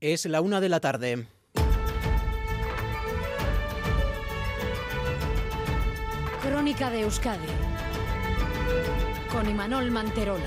Es la una de la tarde. Crónica de Euskadi con Imanol Manterola.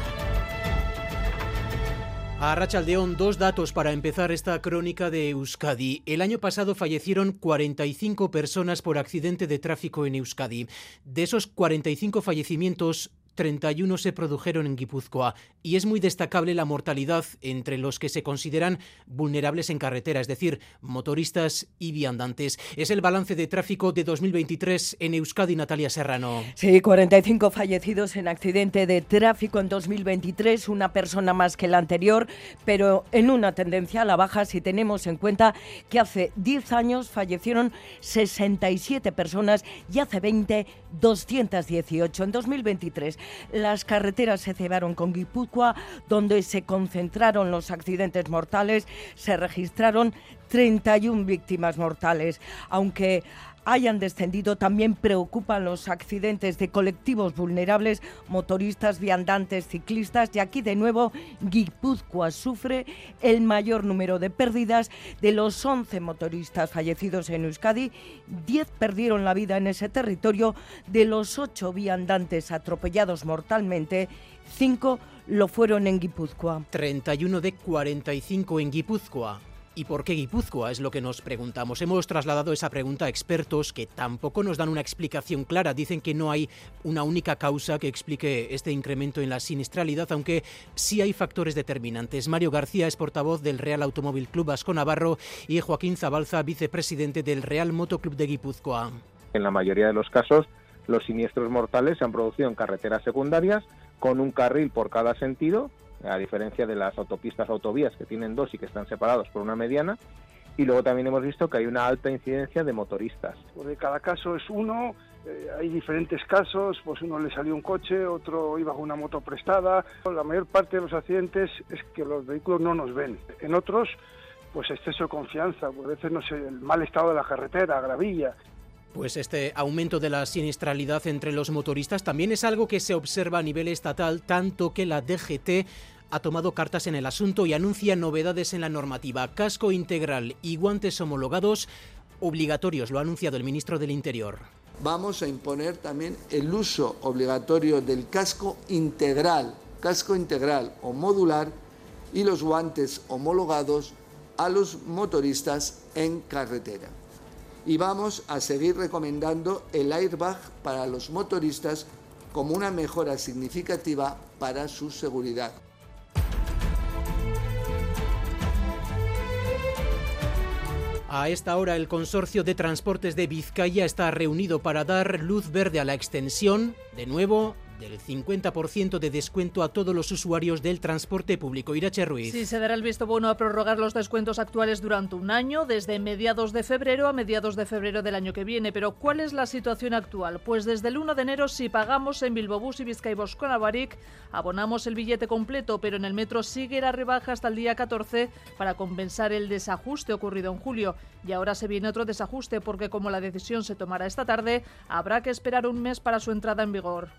A Rachaldeón, dos datos para empezar esta crónica de Euskadi. El año pasado fallecieron 45 personas por accidente de tráfico en Euskadi. De esos 45 fallecimientos, 31 se produjeron en Guipúzcoa y es muy destacable la mortalidad entre los que se consideran vulnerables en carretera, es decir, motoristas y viandantes. Es el balance de tráfico de 2023 en Euskadi, Natalia Serrano. Sí, 45 fallecidos en accidente de tráfico en 2023, una persona más que la anterior, pero en una tendencia a la baja si tenemos en cuenta que hace 10 años fallecieron 67 personas y hace 20 218. En 2023 las carreteras se cebaron con Guipúzcoa, donde se concentraron los accidentes mortales. Se registraron 31 víctimas mortales, aunque hayan descendido. También preocupan los accidentes de colectivos vulnerables, motoristas, viandantes, ciclistas. Y aquí de nuevo Guipúzcoa sufre el mayor número de pérdidas. De los 11 motoristas fallecidos en Euskadi, 10 perdieron la vida en ese territorio. De los 8 viandantes atropellados mortalmente, 5 lo fueron en Guipúzcoa. 31 de 45 en Guipúzcoa. ¿Y por qué Guipúzcoa? Es lo que nos preguntamos. Hemos trasladado esa pregunta a expertos que tampoco nos dan una explicación clara. Dicen que no hay una única causa que explique este incremento en la siniestralidad, aunque sí hay factores determinantes. Mario García es portavoz del Real Automóvil Club Vasco Navarro y Joaquín Zabalza, vicepresidente del Real Motoclub de Guipúzcoa. En la mayoría de los casos, los siniestros mortales se han producido en carreteras secundarias con un carril por cada sentido a diferencia de las autopistas autovías que tienen dos y que están separados por una mediana. Y luego también hemos visto que hay una alta incidencia de motoristas. Porque cada caso es uno, eh, hay diferentes casos, pues uno le salió un coche, otro iba con una moto prestada. La mayor parte de los accidentes es que los vehículos no nos ven. En otros, pues exceso de confianza, pues a veces no sé, el mal estado de la carretera, gravilla, pues este aumento de la siniestralidad entre los motoristas también es algo que se observa a nivel estatal, tanto que la DGT ha tomado cartas en el asunto y anuncia novedades en la normativa. Casco integral y guantes homologados obligatorios, lo ha anunciado el ministro del Interior. Vamos a imponer también el uso obligatorio del casco integral, casco integral o modular y los guantes homologados a los motoristas en carretera y vamos a seguir recomendando el airbag para los motoristas como una mejora significativa para su seguridad. A esta hora el Consorcio de Transportes de Vizcaya está reunido para dar luz verde a la extensión, de nuevo, del 50% de descuento a todos los usuarios del transporte público. Irache Ruiz. Sí, se dará el visto bueno a prorrogar los descuentos actuales durante un año, desde mediados de febrero a mediados de febrero del año que viene. Pero ¿cuál es la situación actual? Pues desde el 1 de enero, si pagamos en Bilbobús y Vizcaibos con Avaric, abonamos el billete completo, pero en el metro sigue la rebaja hasta el día 14 para compensar el desajuste ocurrido en julio. Y ahora se viene otro desajuste porque como la decisión se tomará esta tarde, habrá que esperar un mes para su entrada en vigor.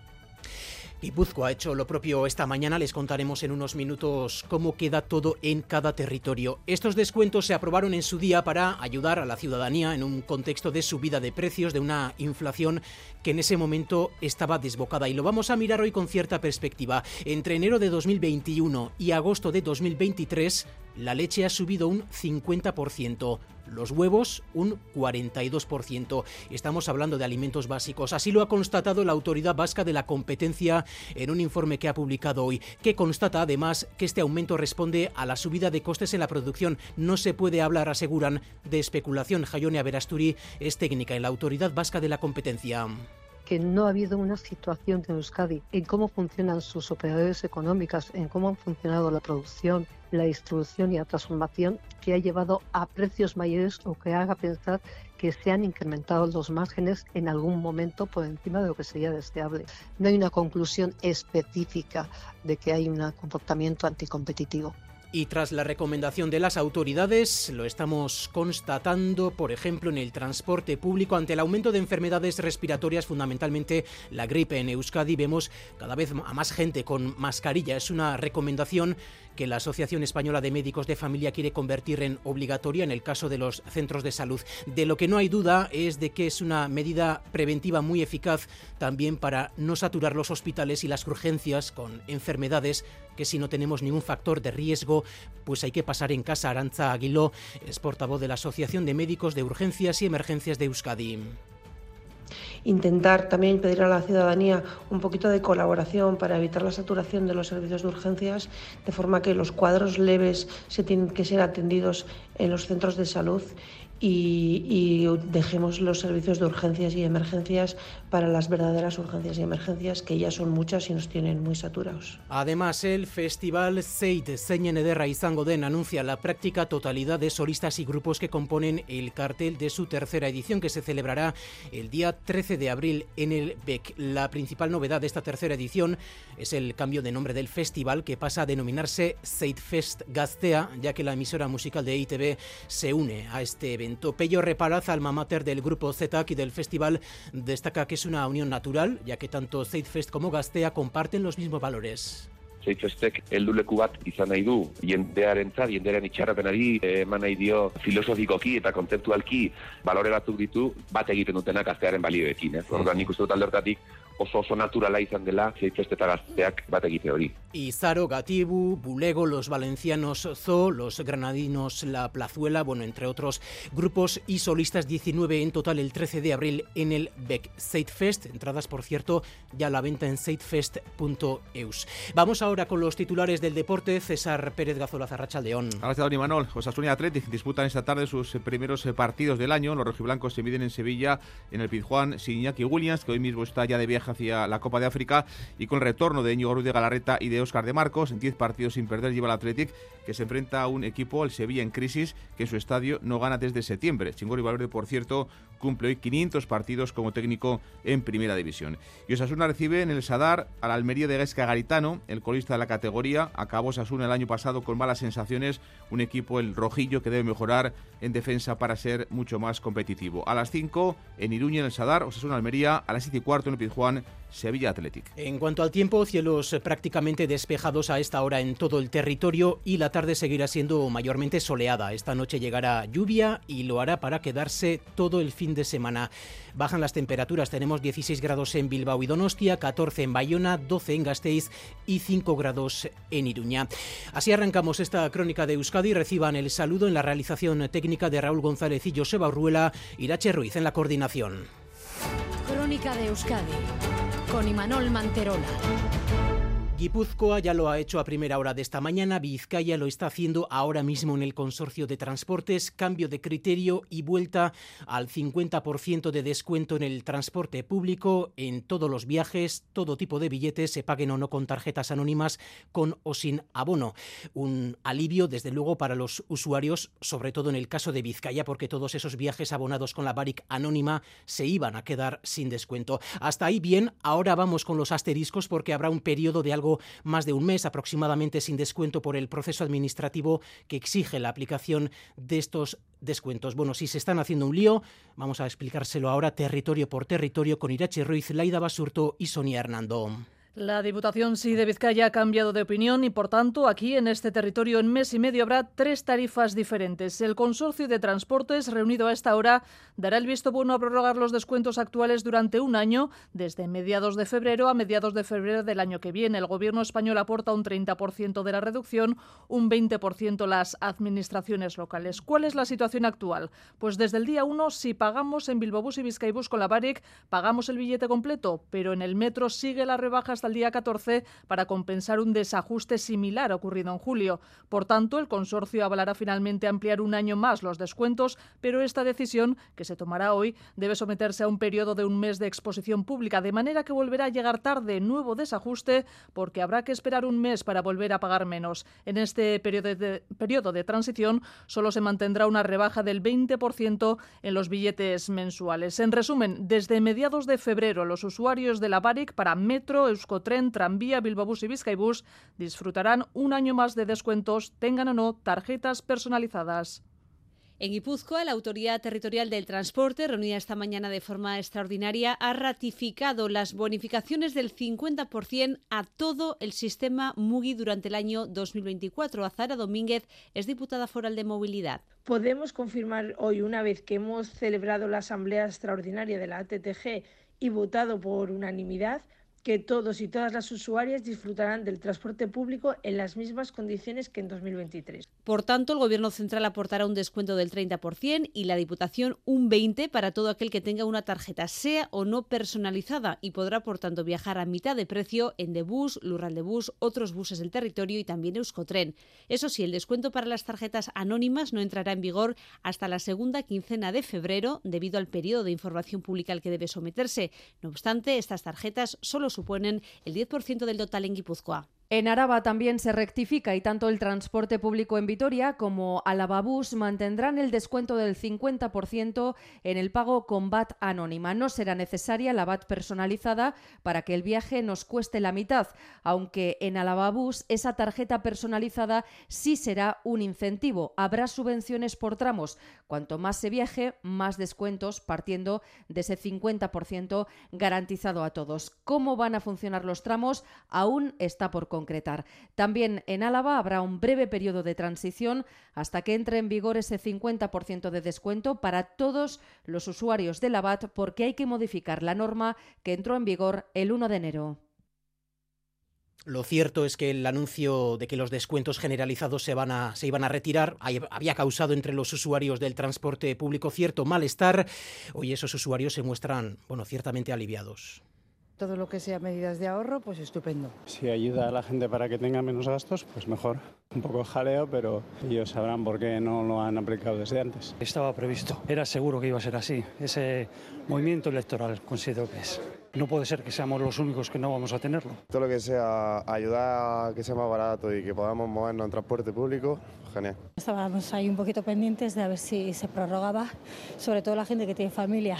Guipúzcoa ha hecho lo propio esta mañana. Les contaremos en unos minutos cómo queda todo en cada territorio. Estos descuentos se aprobaron en su día para ayudar a la ciudadanía en un contexto de subida de precios, de una inflación que en ese momento estaba desbocada. Y lo vamos a mirar hoy con cierta perspectiva. Entre enero de 2021 y agosto de 2023, la leche ha subido un 50% los huevos un 42%. Estamos hablando de alimentos básicos. Así lo ha constatado la Autoridad Vasca de la Competencia en un informe que ha publicado hoy, que constata además que este aumento responde a la subida de costes en la producción. No se puede hablar, aseguran, de especulación. Jayone Averasturi es técnica en la Autoridad Vasca de la Competencia que no ha habido una situación en Euskadi en cómo funcionan sus operadores económicas, en cómo han funcionado la producción, la distribución y la transformación que ha llevado a precios mayores o que haga pensar que se han incrementado los márgenes en algún momento por encima de lo que sería deseable. No hay una conclusión específica de que hay un comportamiento anticompetitivo. Y tras la recomendación de las autoridades, lo estamos constatando, por ejemplo, en el transporte público, ante el aumento de enfermedades respiratorias, fundamentalmente la gripe en Euskadi, vemos cada vez a más gente con mascarilla. Es una recomendación que la Asociación Española de Médicos de Familia quiere convertir en obligatoria en el caso de los centros de salud. De lo que no hay duda es de que es una medida preventiva muy eficaz también para no saturar los hospitales y las urgencias con enfermedades que si no tenemos ningún factor de riesgo, pues hay que pasar en casa. Aranza Aguiló es portavoz de la Asociación de Médicos de Urgencias y Emergencias de Euskadi intentar también pedir a la ciudadanía un poquito de colaboración para evitar la saturación de los servicios de urgencias, de forma que los cuadros leves se tienen que ser atendidos en los centros de salud y, dejemos los servicios de urgencias y emergencias para las verdaderas urgencias y emergencias, que ya son muchas y nos tienen muy saturados. Además, el Festival Seid Zeinen Ederra izango anuncia la práctica totalidad de solistas y grupos que componen el cartel de su tercera edición, que se celebrará el día 13 de abril en el BEC. La principal novedad de esta tercera edición es el cambio de nombre del festival, que pasa a denominarse Fest Gaztea, ya que la emisora musical de ITV se une a este evento. Pello Reparaz, alma mater del grupo ZAC y del festival, destaca que es una unión natural, ya que tanto Zeitfest como Gastea comparten los mismos valores. Zeitfestek helduleku bat izan nahi du jendearentzat, jendearen itxarrapenari eman nahi dio filosofikoki eta kontzeptualki balore batzuk ditu bat egiten dutenak gaztearen balioekin. Eh? Orduan nik uste dut alde hortatik oso oso naturala izan dela zeitfesteta gazteak bat egite hori. Izaro, Gatibu, Bulego, los valencianos Zo, los granadinos La Plazuela, bueno, entre otros grupos y solistas 19 en total el 13 de abril en el Beck Zeitfest. Entradas, por cierto, ya a la venta en zeitfest.eus. Vamos ahora con los titulares del deporte. César Pérez Gazola Zarrachaldeón. Gracias, Don Imanol. Osasuna y Athletic disputan esta tarde sus primeros partidos del año. Los rojiblancos se miden en Sevilla en el Pizjuán sin Iñaki Williams, que hoy mismo está ya de viaje hacia la Copa de África y con el retorno de Íñigo Ruiz de Galarreta y de Óscar de Marcos, en 10 partidos sin perder lleva el Athletic, que se enfrenta a un equipo, el Sevilla en crisis, que en su estadio no gana desde septiembre. Chingori Valverde, por cierto, cumple hoy 500 partidos como técnico en Primera División. Y Osasuna recibe en el Sadar al Almería de Gaisca Garitano, el colista de la categoría. Acabó Osasuna el año pasado con malas sensaciones, un equipo, el rojillo, que debe mejorar en defensa para ser mucho más competitivo. A las 5 en Iruña, en el Sadar, Osasuna Almería, a las 7 y cuarto en el Pizjuán, Sevilla Athletic. En cuanto al tiempo, cielos prácticamente despejados a esta hora en todo el territorio y la tarde seguirá siendo mayormente soleada. Esta noche llegará lluvia y lo hará para quedarse todo el fin de semana. Bajan las temperaturas, tenemos 16 grados en Bilbao y Donostia, 14 en Bayona, 12 en Gasteiz y 5 grados en Iruña. Así arrancamos esta crónica de Euskadi. Reciban el saludo en la realización técnica de Raúl González y Joseba Urruela, Irache Ruiz en la coordinación. Crónica de Euskadi con Imanol Manterola. Guipúzcoa ya lo ha hecho a primera hora de esta mañana, Vizcaya lo está haciendo ahora mismo en el consorcio de transportes, cambio de criterio y vuelta al 50% de descuento en el transporte público, en todos los viajes, todo tipo de billetes, se paguen o no con tarjetas anónimas, con o sin abono. Un alivio, desde luego, para los usuarios, sobre todo en el caso de Vizcaya, porque todos esos viajes abonados con la BARIC anónima se iban a quedar sin descuento. Hasta ahí bien, ahora vamos con los asteriscos porque habrá un periodo de algo más de un mes aproximadamente sin descuento por el proceso administrativo que exige la aplicación de estos descuentos. Bueno, si se están haciendo un lío, vamos a explicárselo ahora territorio por territorio con Irache Ruiz, Laida Basurto y Sonia Hernando. La Diputación sí de Vizcaya ha cambiado de opinión y, por tanto, aquí en este territorio en mes y medio habrá tres tarifas diferentes. El Consorcio de Transportes, reunido a esta hora, dará el visto bueno a prorrogar los descuentos actuales durante un año, desde mediados de febrero a mediados de febrero del año que viene. El Gobierno español aporta un 30% de la reducción, un 20% las administraciones locales. ¿Cuál es la situación actual? Pues desde el día 1, si pagamos en Bilbobús y Vizcaibús con la BARIC, pagamos el billete completo, pero en el metro sigue la rebaja hasta el día 14 para compensar un desajuste similar ocurrido en julio. Por tanto, el consorcio avalará finalmente ampliar un año más los descuentos, pero esta decisión, que se tomará hoy, debe someterse a un periodo de un mes de exposición pública, de manera que volverá a llegar tarde nuevo desajuste porque habrá que esperar un mes para volver a pagar menos. En este periodo de, periodo de transición solo se mantendrá una rebaja del 20% en los billetes mensuales. En resumen, desde mediados de febrero los usuarios de la BARIC para Metro, Euskotren, tren, tranvía, Bilbabús y Vizcaibús disfrutarán un año más de descuentos, tengan o no tarjetas personalizadas. En Guipúzcoa, la Autoridad Territorial del Transporte, reunida esta mañana de forma extraordinaria, ha ratificado las bonificaciones del 50% a todo el sistema MUGI durante el año 2024. Azara Domínguez es diputada foral de movilidad. Podemos confirmar hoy, una vez que hemos celebrado la Asamblea Extraordinaria de la ATTG y votado por unanimidad, que todos y todas las usuarias disfrutarán del transporte público en las mismas condiciones que en 2023. Por tanto, el Gobierno central aportará un descuento del 30% y la Diputación un 20% para todo aquel que tenga una tarjeta, sea o no personalizada, y podrá, por tanto, viajar a mitad de precio en Debus, Lural de Bus, otros buses del territorio y también Euskotren. Eso sí, el descuento para las tarjetas anónimas no entrará en vigor hasta la segunda quincena de febrero, debido al periodo de información pública al que debe someterse. No obstante, estas tarjetas solo suponen el 10% del total en Guipúzcoa. En Araba también se rectifica y tanto el transporte público en Vitoria como Alababús mantendrán el descuento del 50% en el pago con VAT anónima. No será necesaria la VAT personalizada para que el viaje nos cueste la mitad, aunque en Alababús esa tarjeta personalizada sí será un incentivo. Habrá subvenciones por tramos. Cuanto más se viaje, más descuentos partiendo de ese 50% garantizado a todos. ¿Cómo van a funcionar los tramos? Aún está por También en Álava habrá un breve periodo de transición hasta que entre en vigor ese 50% de descuento para todos los usuarios de la VAT porque hay que modificar la norma que entró en vigor el 1 de enero. Lo cierto es que el anuncio de que los descuentos generalizados se, van iban a retirar había causado entre los usuarios del transporte público cierto malestar. Hoy esos usuarios se muestran, bueno, ciertamente aliviados. Todo lo que sea medidas de ahorro, pues estupendo. Si ayuda a la gente para que tenga menos gastos, pues mejor. Un poco jaleo, pero ellos sabrán por qué no lo han aplicado desde antes. Estaba previsto, era seguro que iba a ser así. Ese movimiento electoral considero que es. No puede ser que seamos los únicos que no vamos a tenerlo. Todo lo que sea ayudar a que sea más barato y que podamos movernos en transporte público, genial. Estábamos ahí un poquito pendientes de a ver si se prorrogaba, sobre todo la gente que tiene familia.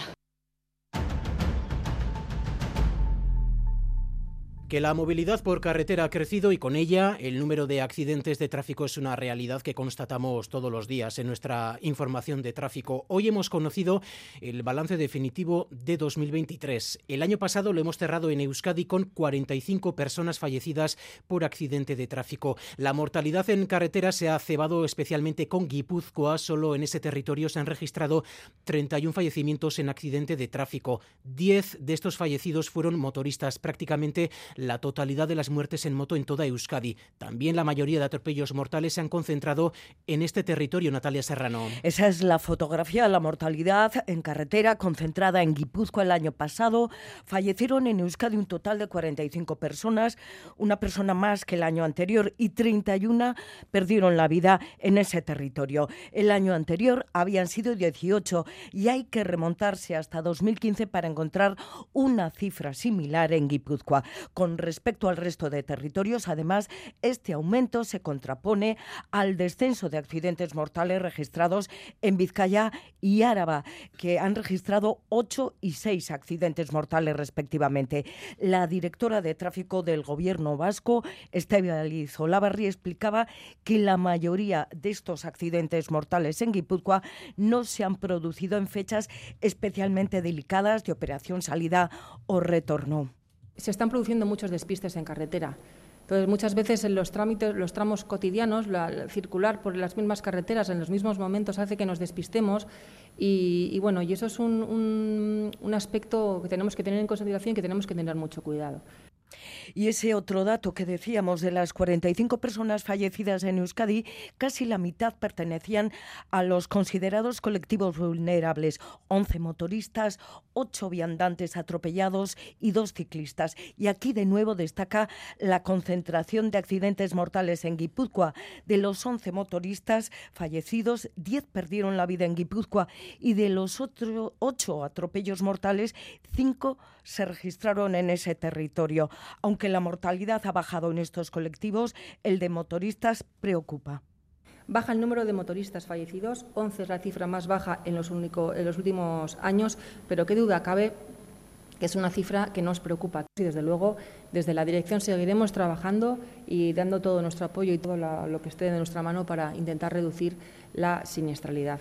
Que la movilidad por carretera ha crecido y con ella el número de accidentes de tráfico es una realidad que constatamos todos los días en nuestra información de tráfico. Hoy hemos conocido el balance definitivo de 2023. El año pasado lo hemos cerrado en Euskadi con 45 personas fallecidas por accidente de tráfico. La mortalidad en carretera se ha cebado especialmente con Guipúzcoa. Solo en ese territorio se han registrado 31 fallecimientos en accidente de tráfico. 10 de estos fallecidos fueron motoristas, prácticamente la totalidad de las muertes en moto en toda Euskadi. También la mayoría de atropellos mortales se han concentrado en este territorio, Natalia Serrano. Esa es la fotografía, la mortalidad en carretera concentrada en Guipúzcoa el año pasado. Fallecieron en Euskadi un total de 45 personas, una persona más que el año anterior y 31 perdieron la vida en ese territorio. El año anterior habían sido 18 y hay que remontarse hasta 2015 para encontrar una cifra similar en Guipúzcoa. Con respecto al resto de territorios, además, este aumento se contrapone al descenso de accidentes mortales registrados en Vizcaya y Áraba, que han registrado 8 y 6 accidentes mortales respectivamente. La directora de tráfico del Gobierno vasco, Estebaliz Olavarri, explicaba que la mayoría de estos accidentes mortales en Guipúzcoa no se han producido en fechas especialmente delicadas de operación salida o retorno se están produciendo muchos despistes en carretera. Entonces, muchas veces en los trámites, los tramos cotidianos, la, circular por las mismas carreteras en los mismos momentos hace que nos despistemos y, bueno, y eso es un, un aspecto que tenemos que tener en consideración y que tenemos que tener mucho cuidado. Y ese otro dato que decíamos de las 45 personas fallecidas en Euskadi, casi la mitad pertenecían a los considerados colectivos vulnerables, 11 motoristas, 8 viandantes atropellados y 2 ciclistas. Y aquí de nuevo destaca la concentración de accidentes mortales en Guipúzcoa. De los 11 motoristas fallecidos, 10 perdieron la vida en Guipúzcoa y de los otros 8 atropellos mortales, 5 se registraron en ese territorio. Aunque la mortalidad ha bajado en estos colectivos, el de motoristas preocupa. Baja el número de motoristas fallecidos, 11 es la cifra más baja en los, en los últimos años, pero qué duda cabe que es una cifra que nos preocupa. Y desde luego, desde la dirección seguiremos trabajando y dando todo nuestro apoyo y todo lo que esté de nuestra mano para intentar reducir la siniestralidad.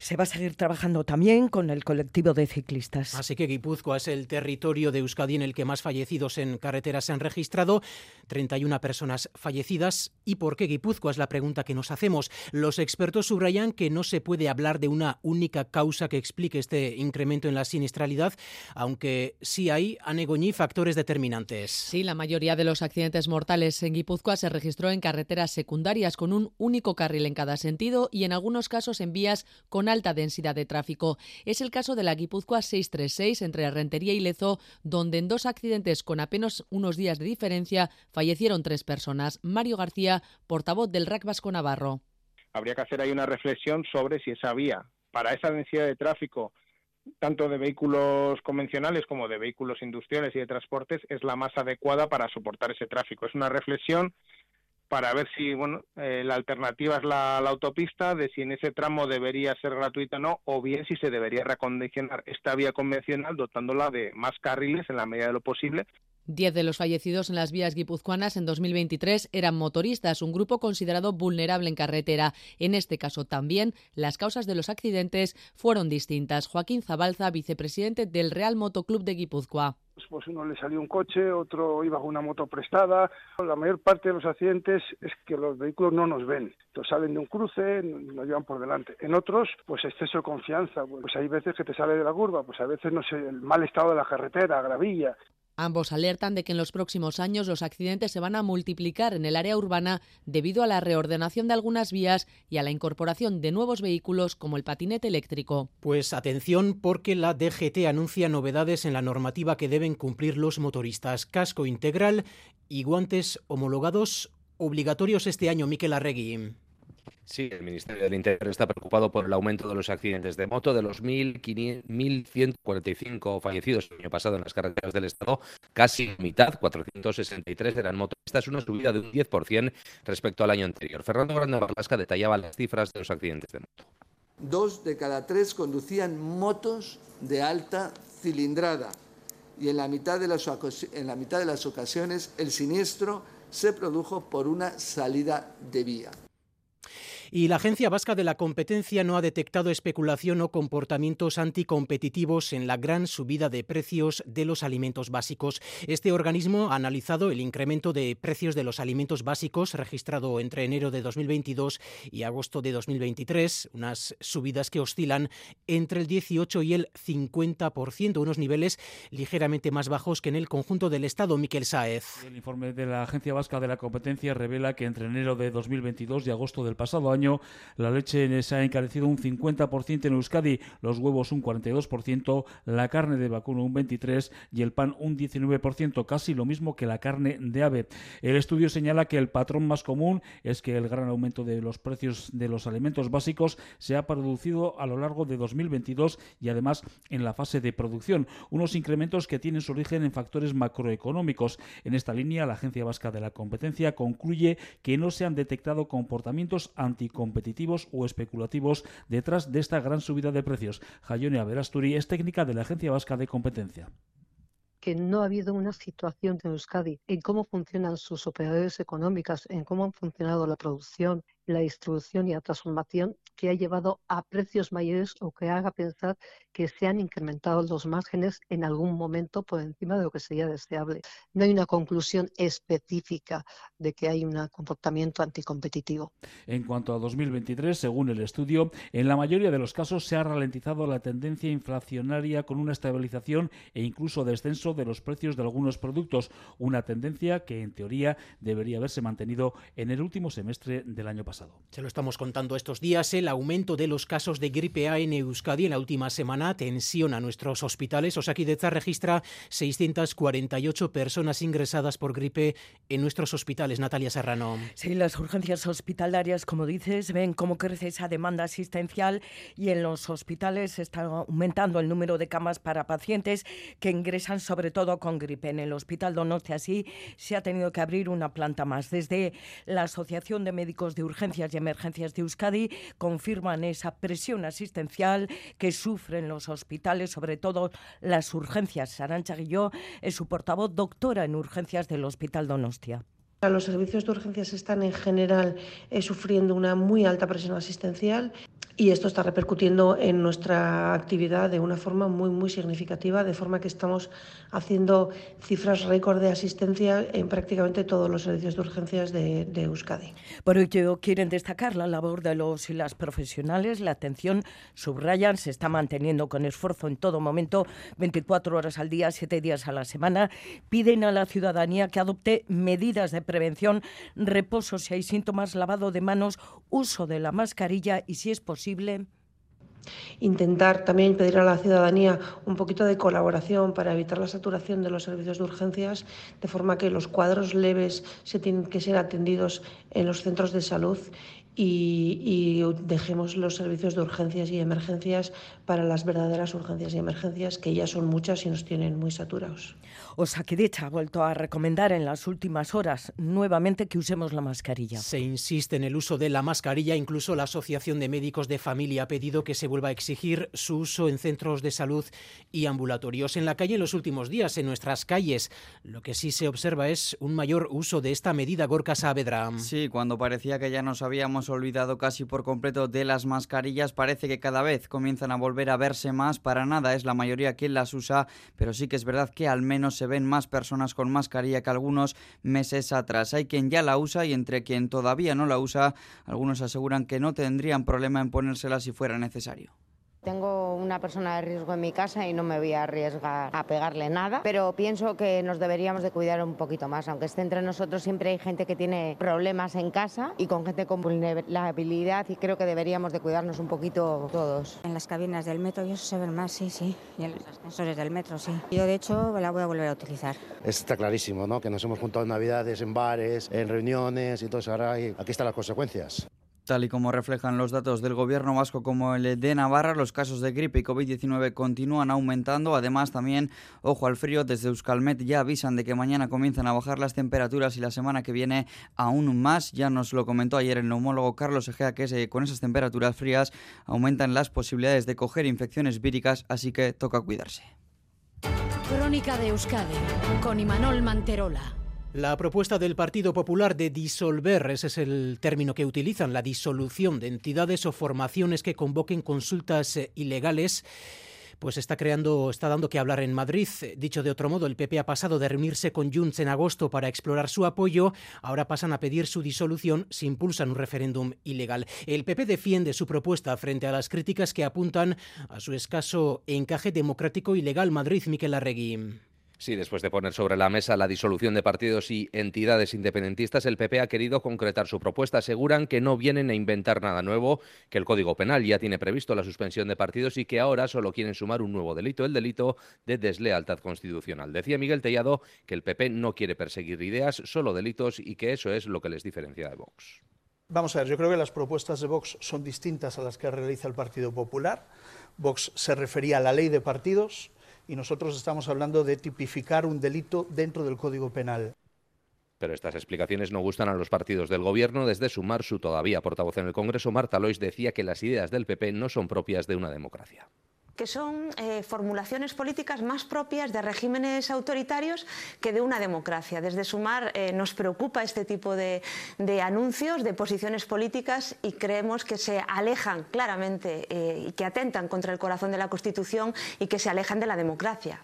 Se va a seguir trabajando también con el colectivo de ciclistas. Así que Guipúzcoa es el territorio de Euskadi en el que más fallecidos en carreteras se han registrado, 31 personas fallecidas. ¿Y por qué Guipúzcoa? Es la pregunta que nos hacemos. Los expertos subrayan que no se puede hablar de una única causa que explique este incremento en la siniestralidad, aunque sí hay, anegoñí, factores determinantes. Sí, la mayoría de los accidentes mortales en Guipúzcoa se registró en carreteras secundarias con un único carril en cada sentido y en algunos casos en vías con alta densidad de tráfico. Es el caso de la Guipúzcoa 636 entre Rentería y Lezo, donde en dos accidentes con apenas unos días de diferencia fallecieron tres personas. Mario García, portavoz del RAC Vasco Navarro. Habría que hacer ahí una reflexión sobre si esa vía, para esa densidad de tráfico, tanto de vehículos convencionales como de vehículos industriales y de transportes, es la más adecuada para soportar ese tráfico. Es una reflexión para ver si bueno eh, la alternativa es la, autopista, de si en ese tramo debería ser gratuita o no, o bien si se debería recondicionar esta vía convencional dotándola de más carriles en la medida de lo posible. Diez de los fallecidos en las vías guipuzcoanas en 2023 eran motoristas, un grupo considerado vulnerable en carretera. En este caso también, las causas de los accidentes fueron distintas. Joaquín Zabalza, vicepresidente del Real Motoclub de Guipúzcoa pues uno le salió un coche, otro iba con una moto prestada. La mayor parte de los accidentes es que los vehículos no nos ven. Entonces salen de un cruce, nos llevan por delante. En otros, pues exceso de confianza. Pues hay veces que te sale de la curva, pues a veces, no sé, el mal estado de la carretera, gravilla. Ambos alertan de que en los próximos años los accidentes se van a multiplicar en el área urbana debido a la reordenación de algunas vías y a la incorporación de nuevos vehículos como el patinete eléctrico. Pues atención porque la DGT anuncia novedades en la normativa que deben cumplir los motoristas. Casco integral y guantes homologados obligatorios este año, Miquel Arregui. Sí, el Ministerio del Interior está preocupado por el aumento de los accidentes de moto. De los 1.145 fallecidos el año pasado en las carreteras del Estado, casi mitad, 463, eran motoristas, una subida de un 10% respecto al año anterior. Fernando Grande Barlasca detallaba las cifras de los accidentes de moto. Dos de cada tres conducían motos de alta cilindrada y en la mitad de las, en la mitad de las ocasiones el siniestro se produjo por una salida de vía. Y la Agencia Vasca de la Competencia no ha detectado especulación o comportamientos anticompetitivos en la gran subida de precios de los alimentos básicos. Este organismo ha analizado el incremento de precios de los alimentos básicos registrado entre enero de 2022 y agosto de 2023, unas subidas que oscilan entre el 18 y el 50%, unos niveles ligeramente más bajos que en el conjunto del Estado. Miquel Saez. El informe de la Agencia Vasca de la Competencia revela que entre enero de 2022 y agosto del pasado año la leche se ha encarecido un 50% en Euskadi, los huevos un 42%, la carne de vacuno un 23% y el pan un 19%, casi lo mismo que la carne de ave. El estudio señala que el patrón más común es que el gran aumento de los precios de los alimentos básicos se ha producido a lo largo de 2022 y además en la fase de producción, unos incrementos que tienen su origen en factores macroeconómicos. En esta línea, la Agencia Vasca de la Competencia concluye que no se han detectado comportamientos anti competitivos o especulativos detrás de esta gran subida de precios. Jayone Averasturi es técnica de la Agencia Vasca de Competencia que no ha habido una situación en Euskadi en cómo funcionan sus operadores económicas, en cómo han funcionado la producción, la distribución y la transformación que ha llevado a precios mayores o que haga pensar que se han incrementado los márgenes en algún momento por encima de lo que sería deseable. No hay una conclusión específica de que hay un comportamiento anticompetitivo. En cuanto a 2023, según el estudio, en la mayoría de los casos se ha ralentizado la tendencia inflacionaria con una estabilización e incluso descenso de los precios de algunos productos, una tendencia que en teoría debería haberse mantenido en el último semestre del año pasado. Se lo estamos contando estos días, el aumento de los casos de gripe A en Euskadi en la última semana tensiona nuestros hospitales. Osakidecha registra 648 personas ingresadas por gripe en nuestros hospitales. Natalia Serrano. Sí, las urgencias hospitalarias, como dices, ven cómo crece esa demanda asistencial y en los hospitales está aumentando el número de camas para pacientes que ingresan sobre todo con gripe. En el Hospital Donostia así se ha tenido que abrir una planta más. Desde la Asociación de Médicos de Urgencias y Emergencias de Euskadi confirman esa presión asistencial que sufren los hospitales, sobre todo las urgencias. Arancha Guilló es su portavoz, doctora en urgencias del Hospital Donostia. Los servicios de urgencias están en general eh, sufriendo una muy alta presión asistencial y esto está repercutiendo en nuestra actividad de una forma muy, muy significativa, de forma que estamos haciendo cifras récord de asistencia en prácticamente todos los servicios de urgencias de, de Euskadi. Por ello, quieren destacar la labor de los y las profesionales, la atención, subrayan, se está manteniendo con esfuerzo en todo momento, 24 horas al día, 7 días a la semana. Piden a la ciudadanía que adopte medidas de prevención, reposo si hay síntomas, lavado de manos, uso de la mascarilla y, si es posible, Intentar también pedir a la ciudadanía un poquito de colaboración para evitar la saturación de los servicios de urgencias, de forma que los cuadros leves se tienen que ser atendidos en los centros de salud y, dejemos los servicios de urgencias y emergencias para las verdaderas urgencias y emergencias, que ya son muchas y nos tienen muy saturados. Osakidecha ha vuelto a recomendar en las últimas horas nuevamente que usemos la mascarilla. Se insiste en el uso de la mascarilla, incluso la Asociación de Médicos de Familia ha pedido que se vuelva a exigir su uso en centros de salud y ambulatorios. En la calle en los últimos días, en nuestras calles, lo que sí se observa es un mayor uso de esta medida, Gorka Saavedra. Sí, cuando parecía que ya nos habíamos olvidado casi por completo de las mascarillas, parece que cada vez comienzan a volver a verse más. Para nada es la mayoría quien las usa, pero sí que es verdad que al menos se ven más personas con mascarilla que algunos meses atrás. Hay quien ya la usa y entre quien todavía no la usa, algunos aseguran que no tendrían problema en ponérsela si fuera necesario. Tengo una persona de riesgo en mi casa y no me voy a arriesgar a pegarle nada, pero pienso que nos deberíamos de cuidar un poquito más, aunque esté entre nosotros siempre hay gente que tiene problemas en casa y con gente con vulnerabilidad y creo que deberíamos de cuidarnos un poquito todos. En las cabinas del metro y eso se ven más, sí, sí, y en los ascensores del metro, sí. Yo de hecho la voy a volver a utilizar. Está clarísimo, ¿no? Que nos hemos juntado en navidades, en bares, en reuniones y todo eso. Ahora aquí están las consecuencias. Tal y como reflejan los datos del gobierno vasco como el de Navarra, los casos de gripe y COVID-19 continúan aumentando. Además, también, ojo al frío, desde Euskalmet ya avisan de que mañana comienzan a bajar las temperaturas y la semana que viene aún más. Ya nos lo comentó ayer el neumólogo Carlos Egea que eh, con esas temperaturas frías aumentan las posibilidades de coger infecciones víricas, así que toca cuidarse. Crónica de Euskadi con Imanol Manterola. La propuesta del Partido Popular de disolver, ese es el término que utilizan, la disolución de entidades o formaciones que convoquen consultas eh, ilegales, pues está creando, está dando que hablar en Madrid. Dicho de otro modo, el PP ha pasado de reunirse con Junts en agosto para explorar su apoyo, ahora pasan a pedir su disolución si impulsan un referéndum ilegal. El PP defiende su propuesta frente a las críticas que apuntan a su escaso encaje democrático y legal. Madrid, Miquel Arregui. Sí, después de poner sobre la mesa la disolución de partidos y entidades independentistas, el PP ha querido concretar su propuesta. Aseguran que no vienen a inventar nada nuevo, que el Código Penal ya tiene previsto la suspensión de partidos y que ahora solo quieren sumar un nuevo delito, el delito de deslealtad constitucional. Decía Miguel Tellado que el PP no quiere perseguir ideas, solo delitos y que eso es lo que les diferencia de Vox. Vamos a ver, yo creo que las propuestas de Vox son distintas a las que realiza el Partido Popular. Vox se refería a la ley de partidos y nosotros estamos hablando de tipificar un delito dentro del Código Penal. Pero estas explicaciones no gustan a los partidos del Gobierno. Desde Sumar, su todavía portavoz en el Congreso, Marta Lois, decía que las ideas del PP no son propias de una democracia que son eh, formulaciones políticas más propias de regímenes autoritarios que de una democracia. Desde Sumar eh, nos preocupa este tipo de, anuncios, de posiciones políticas y creemos que se alejan claramente eh, y que atentan contra el corazón de la Constitución y que se alejan de la democracia.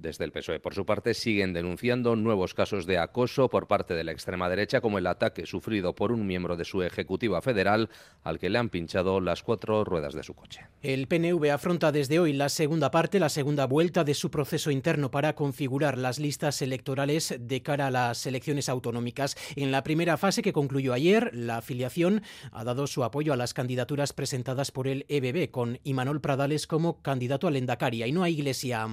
Desde el PSOE, por su parte, siguen denunciando nuevos casos de acoso por parte de la extrema derecha, como el ataque sufrido por un miembro de su ejecutiva federal al que le han pinchado las cuatro ruedas de su coche. El PNV afronta desde hoy la segunda parte, la segunda vuelta de su proceso interno para configurar las listas electorales de cara a las elecciones autonómicas. En la primera fase que concluyó ayer, la afiliación ha dado su apoyo a las candidaturas presentadas por el EBB, con Imanol Pradales como candidato al Endacaria y no a Iglesia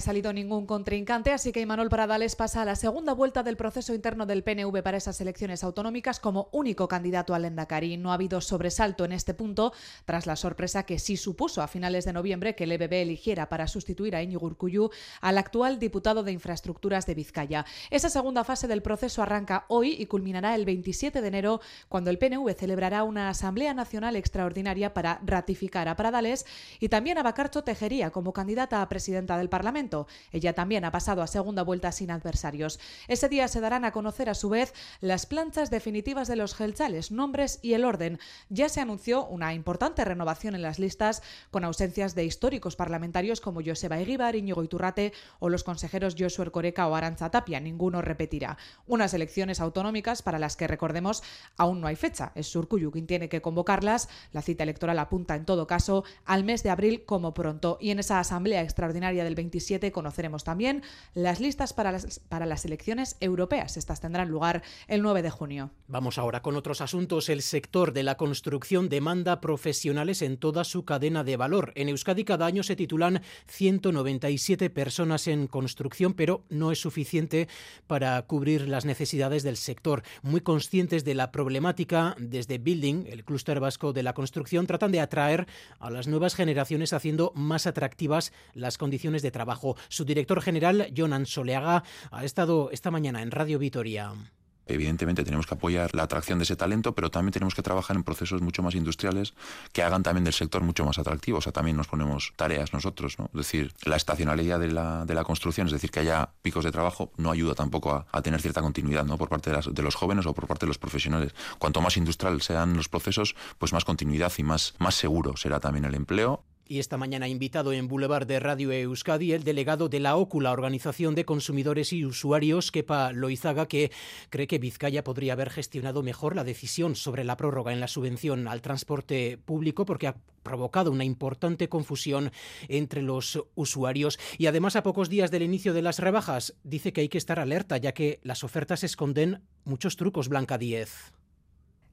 ha salido ningún contrincante, así que Imanol Pradales pasa a la segunda vuelta del proceso interno del PNV para esas elecciones autonómicas como único candidato al Endacari. No ha habido sobresalto en este punto tras la sorpresa que sí supuso a finales de noviembre que el EBB eligiera para sustituir a Íñigo Urcullu al actual diputado de Infraestructuras de Vizcaya. Esa segunda fase del proceso arranca hoy y culminará el 27 de enero cuando el PNV celebrará una Asamblea Nacional Extraordinaria para ratificar a Pradales y también a Bacarcho Tejería como candidata a presidenta del Parlamento Ella también ha pasado a segunda vuelta sin adversarios. Ese día se darán a conocer a su vez las planchas definitivas de los gelchales, nombres y el orden. Ya se anunció una importante renovación en las listas con ausencias de históricos parlamentarios como Joseba Eguíbar, Íñigo Iturrate o los consejeros Josué Coreca o Aranza Tapia. Ninguno repetirá. Unas elecciones autonómicas para las que, recordemos, aún no hay fecha. Es Surcuyu quien tiene que convocarlas. La cita electoral apunta, en todo caso, al mes de abril como pronto. Y en esa asamblea extraordinaria del 27 conoceremos también las listas para las, para las elecciones europeas. Estas tendrán lugar el 9 de junio. Vamos ahora con otros asuntos. El sector de la construcción demanda profesionales en toda su cadena de valor. En Euskadi cada año se titulan 197 personas en construcción, pero no es suficiente para cubrir las necesidades del sector. Muy conscientes de la problemática, desde Building, el clúster vasco de la construcción, tratan de atraer a las nuevas generaciones haciendo más atractivas las condiciones de trabajo. Su director general, Jonan Soleaga, ha estado esta mañana en Radio Vitoria. Evidentemente tenemos que apoyar la atracción de ese talento, pero también tenemos que trabajar en procesos mucho más industriales que hagan también del sector mucho más atractivo. O sea, también nos ponemos tareas nosotros, ¿no? Es decir, la estacionalidad de la, de la construcción, es decir, que haya picos de trabajo, no ayuda tampoco a, a tener cierta continuidad, ¿no? Por parte de, de, los jóvenes o por parte de los profesionales. Cuanto más industrial sean los procesos, pues más continuidad y más, más seguro será también el empleo. Y esta mañana invitado en Boulevard de Radio Euskadi el delegado de la OCU, la Organización de Consumidores y Usuarios, Kepa Loizaga, que cree que Vizcaya podría haber gestionado mejor la decisión sobre la prórroga en la subvención al transporte público porque ha provocado una importante confusión entre los usuarios y además a pocos días del inicio de las rebajas dice que hay que estar alerta ya que las ofertas esconden muchos trucos Blanca 10.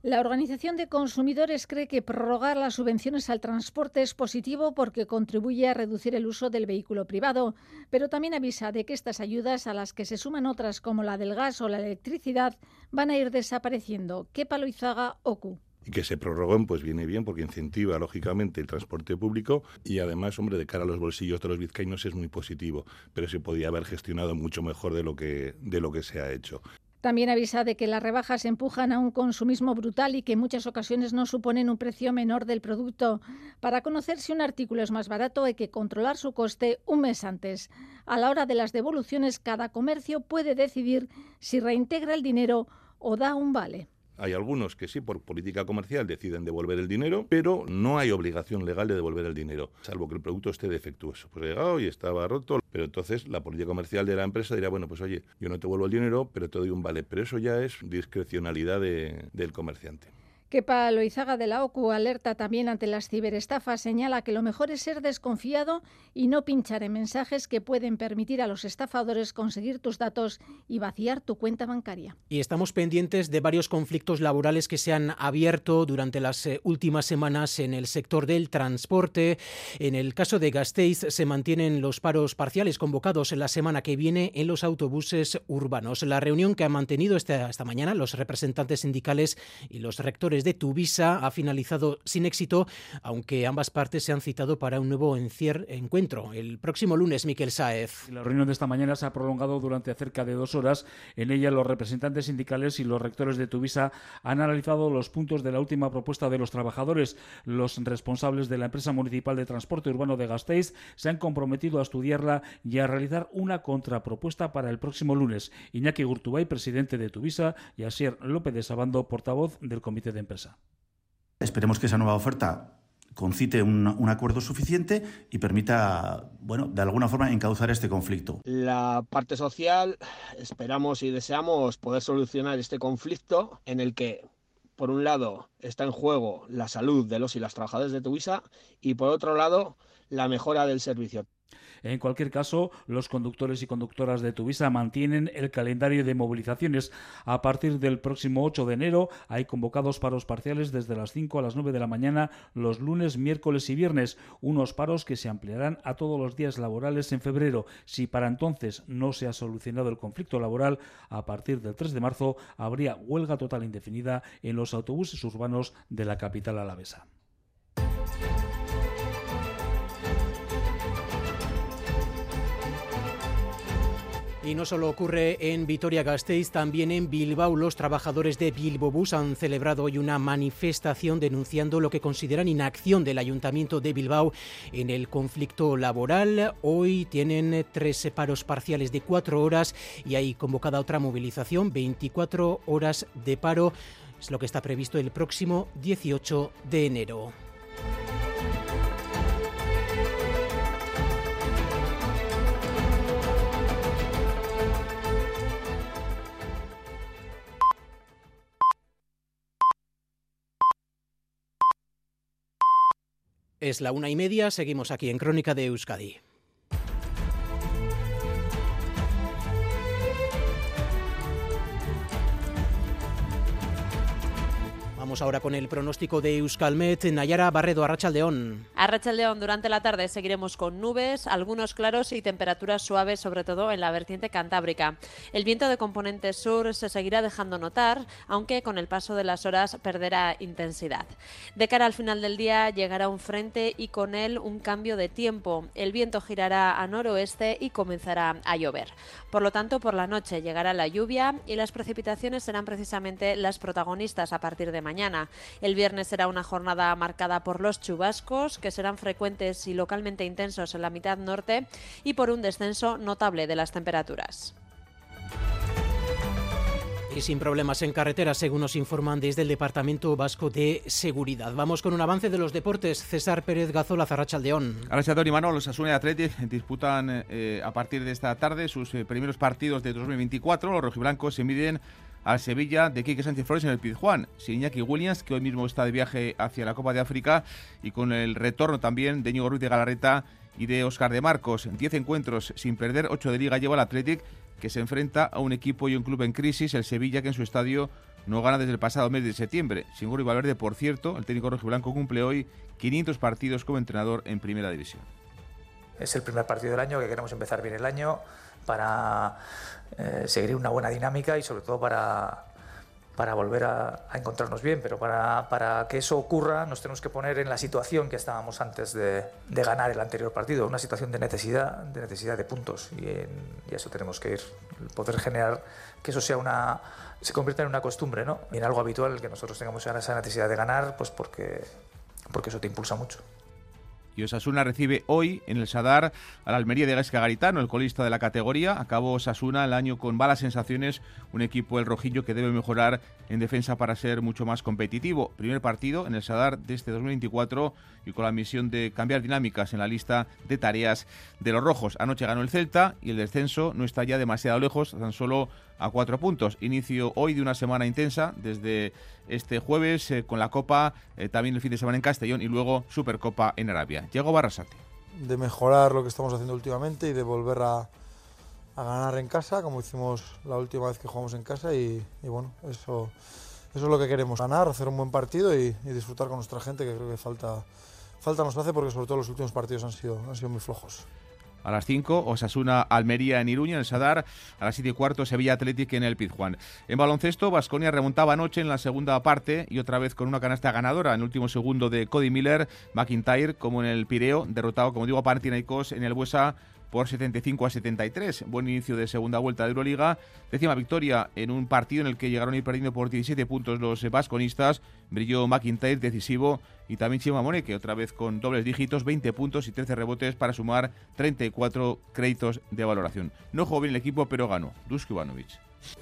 La Organización de Consumidores cree que prorrogar las subvenciones al transporte es positivo porque contribuye a reducir el uso del vehículo privado, pero también avisa de que estas ayudas, a las que se suman otras como la del gas o la electricidad, van a ir desapareciendo. ¿Qué paloizaga OCU? y que se prorroguen, pues viene bien porque incentiva lógicamente el transporte público y además, hombre, de cara a los bolsillos de los vizcaínos es muy positivo, pero se podía haber gestionado mucho mejor de lo que de lo que se ha hecho. También avisa de que las rebajas empujan a un consumismo brutal y que en muchas ocasiones no suponen un precio menor del producto. Para conocer si un artículo es más barato hay que controlar su coste un mes antes. A la hora de las devoluciones, cada comercio puede decidir si reintegra el dinero o da un vale. Hay algunos que sí, por política comercial, deciden devolver el dinero, pero no hay obligación legal de devolver el dinero, salvo que el producto esté defectuoso. Pues llegado y estaba roto, pero entonces la política comercial de la empresa dirá, bueno, pues oye, yo no te vuelvo el dinero, pero te doy un vale. Pero eso ya es discrecionalidad de, del comerciante. Kepa Loizaga de la OCU alerta también ante las ciberestafas, señala que lo mejor es ser desconfiado y no pinchar en mensajes que pueden permitir a los estafadores conseguir tus datos y vaciar tu cuenta bancaria. Y estamos pendientes de varios conflictos laborales que se han abierto durante las eh, últimas semanas en el sector del transporte. En el caso de Gasteiz se mantienen los paros parciales convocados la semana que viene en los autobuses urbanos. La reunión que han mantenido esta, esta mañana los representantes sindicales y los rectores de Tuvisa ha finalizado sin éxito, aunque ambas partes se han citado para un nuevo encuentro el próximo lunes, Miquel Saez. La reunión de esta mañana se ha prolongado durante cerca de dos horas. En ella, los representantes sindicales y los rectores de Tuvisa han analizado los puntos de la última propuesta de los trabajadores. Los responsables de la empresa municipal de transporte urbano de Gasteiz se han comprometido a estudiarla y a realizar una contrapropuesta para el próximo lunes. Iñaki Gurtubay, presidente de Tuvisa, y Asier López de Sabando, portavoz del comité de empresa. Esperemos que esa nueva oferta concite un, un, acuerdo suficiente y permita, bueno, de alguna forma encauzar este conflicto. La parte social, esperamos y deseamos poder solucionar este conflicto en el que, por un lado, está en juego la salud de los y las trabajadores de Tuvisa y, por otro lado, la mejora del servicio. En cualquier caso, los conductores y conductoras de Tuvisa mantienen el calendario de movilizaciones. A partir del próximo 8 de enero hay convocados paros parciales desde las 5 a las 9 de la mañana los lunes, miércoles y viernes, unos paros que se ampliarán a todos los días laborales en febrero. Si para entonces no se ha solucionado el conflicto laboral, a partir del 3 de marzo habría huelga total indefinida en los autobuses urbanos de la capital alavesa. Y no solo ocurre en Vitoria-Gasteiz, también en Bilbao los trabajadores de Bilbobús han celebrado hoy una manifestación denunciando lo que consideran inacción del Ayuntamiento de Bilbao en el conflicto laboral. Hoy tienen tres paros parciales de cuatro horas y hay convocada otra movilización, 24 horas de paro. Es lo que está previsto el próximo 18 de enero. Es la una y media, seguimos aquí en Crónica de Euskadi. Vamos ahora con el pronóstico de Euskalmet. Nayara Barredo, Arrachaldeón. Arrachaldeón, durante la tarde seguiremos con nubes, algunos claros y temperaturas suaves, sobre todo en la vertiente cantábrica. El viento de componente sur se seguirá dejando notar, aunque con el paso de las horas perderá intensidad. De cara al final del día llegará un frente y con él un cambio de tiempo. El viento girará a noroeste y comenzará a llover. Por lo tanto, por la noche llegará la lluvia y las precipitaciones serán precisamente las protagonistas a partir de mañana. El viernes será una jornada marcada por los chubascos, que serán frecuentes y localmente intensos en la mitad norte, y por un descenso notable de las temperaturas. Y sin problemas en carretera, según nos informan desde el Departamento Vasco de Seguridad. Vamos con un avance de los deportes. César Pérez Gazola, Zarrachaldeón. Arrachaldeón y Manol, los Asuna y disputan eh, a partir de esta tarde sus eh, primeros partidos de 2024. Los rojiblancos se miden al Sevilla de Quique Sánchez Flores en el Pizjuán. Sin Iñaki Williams, que hoy mismo está de viaje hacia la Copa de África, y con el retorno también de Ñigo Ruiz de Galarreta y de Oscar de Marcos. Diez encuentros sin perder, ocho de liga lleva el Athletic, que se enfrenta a un equipo y un club en crisis, el Sevilla, que en su estadio no gana desde el pasado mes de septiembre. Sin y Valverde, por cierto, el técnico rojiblanco cumple hoy 500 partidos como entrenador en Primera División. Es el primer partido del año que queremos empezar bien el año para eh, seguir una buena dinámica y sobre todo para, para volver a, encontrarnos bien. Pero para, para, que eso ocurra nos tenemos que poner en la situación que estábamos antes de, de ganar el anterior partido, una situación de necesidad de, necesidad de puntos y, en, eso tenemos que ir, poder generar que eso sea una se convierta en una costumbre, ¿no? Y en algo habitual que nosotros tengamos esa necesidad de ganar, pues porque, porque eso te impulsa mucho. Y Osasuna recibe hoy en el Sadar al Almería de Gasca Garitano, el colista de la categoría. Acabó Osasuna el año con malas sensaciones, un equipo el rojillo que debe mejorar en defensa para ser mucho más competitivo. Primer partido en el Sadar de este 2024 y con la misión de cambiar dinámicas en la lista de tareas de los rojos. Anoche ganó el Celta y el descenso no está ya demasiado lejos, tan solo a cuatro puntos. Inicio hoy de una semana intensa desde este jueves eh, con la Copa, eh, también el fin de semana en Castellón y luego Supercopa en Arabia. Diego Barrasate. De mejorar lo que estamos haciendo últimamente y de volver a, ganar en casa, como hicimos la última vez que jugamos en casa y, y bueno, eso, eso es lo que queremos, ganar, hacer un buen partido y, y, disfrutar con nuestra gente, que creo que falta, falta nos hace porque sobre todo los últimos partidos han sido, han sido muy flojos. A las 5, Osasuna Almería en Iruña, en el Sadar. A las 7 y cuarto, Sevilla Athletic en el Pizjuán. En baloncesto, Vasconia remontaba anoche en la segunda parte y otra vez con una canasta ganadora en el último segundo de Cody Miller, McIntyre, como en el Pireo, derrotado, como digo, a Panathinaikos en el Buesa por 75 a 73. Buen inicio de segunda vuelta de Euroliga. Décima victoria en un partido en el que llegaron a ir perdiendo por 17 puntos los vasconistas. Brilló McIntyre decisivo y también Chimamone, que otra vez con dobles dígitos, 20 puntos y 13 rebotes para sumar 34 créditos de valoración. No jugó bien el equipo, pero ganó. Dusko Ivanovic.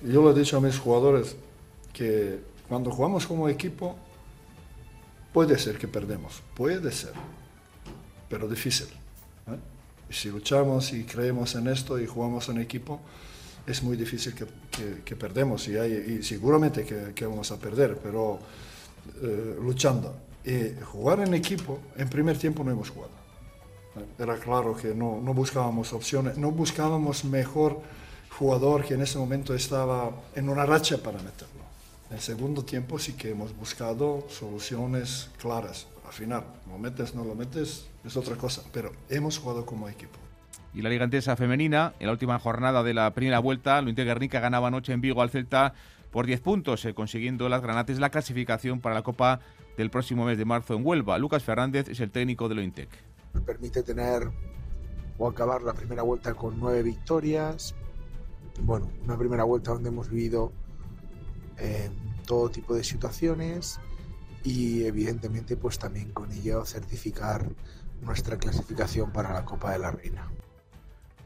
Yo lo he dicho a mis jugadores que cuando jugamos como equipo puede ser que perdemos, puede ser, pero difícil. Si luchamos y creemos en esto y jugamos en equipo, es muy difícil que, que, que perdemos y, hay, y seguramente que, que, vamos a perder, pero eh, luchando. Y jugar en equipo, en primer tiempo no hemos jugado. Era claro que no, no buscábamos opciones, no buscábamos mejor jugador que en ese momento estaba en una racha para meterlo. En segundo tiempo sí que hemos buscado soluciones claras. Al final, lo metes, no lo metes, es otra cosa, pero hemos jugado como equipo. Y la Liga Entesa Femenina, en la última jornada de la primera vuelta, Luinte Guernica ganaba anoche en Vigo al Celta por 10 puntos, eh, consiguiendo las granates la clasificación para la Copa del próximo mes de marzo en Huelva. Lucas Fernández es el técnico de Lointec. Me permite tener o acabar la primera vuelta con nueve victorias, bueno, una primera vuelta donde hemos vivido eh, todo tipo de situaciones y evidentemente pues también con ello certificar nuestra clasificación para la Copa de la Reina.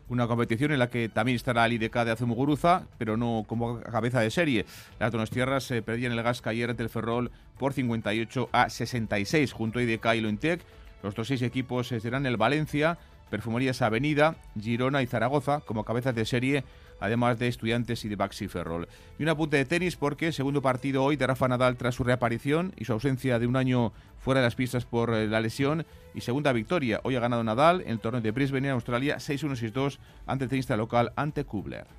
Una competición en la que también estará el IDK de Azumuguruza, pero no como cabeza de serie. Las Donostiarras se perdían el gas ayer ante el Ferrol por 58 a 66 junto a IDK y Lointec. Los otros seis equipos serán el Valencia, Perfumerías Avenida, Girona y Zaragoza como cabezas de serie además de Estudiantes y de Baxi Ferrol. Y un apunte de tenis porque segundo partido hoy de Rafa Nadal tras su reaparición y su ausencia de un año fuera de las pistas por eh, la lesión y segunda victoria. Hoy ha ganado Nadal en el torneo de Brisbane en Australia 6-1-6-2 ante el tenista local ante Kubler.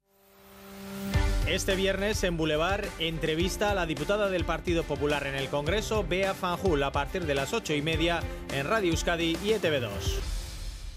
Este viernes en Boulevard entrevista a la diputada del Partido Popular en el Congreso, Bea Fanjul, a partir de las ocho y media en Radio Euskadi y ETV2.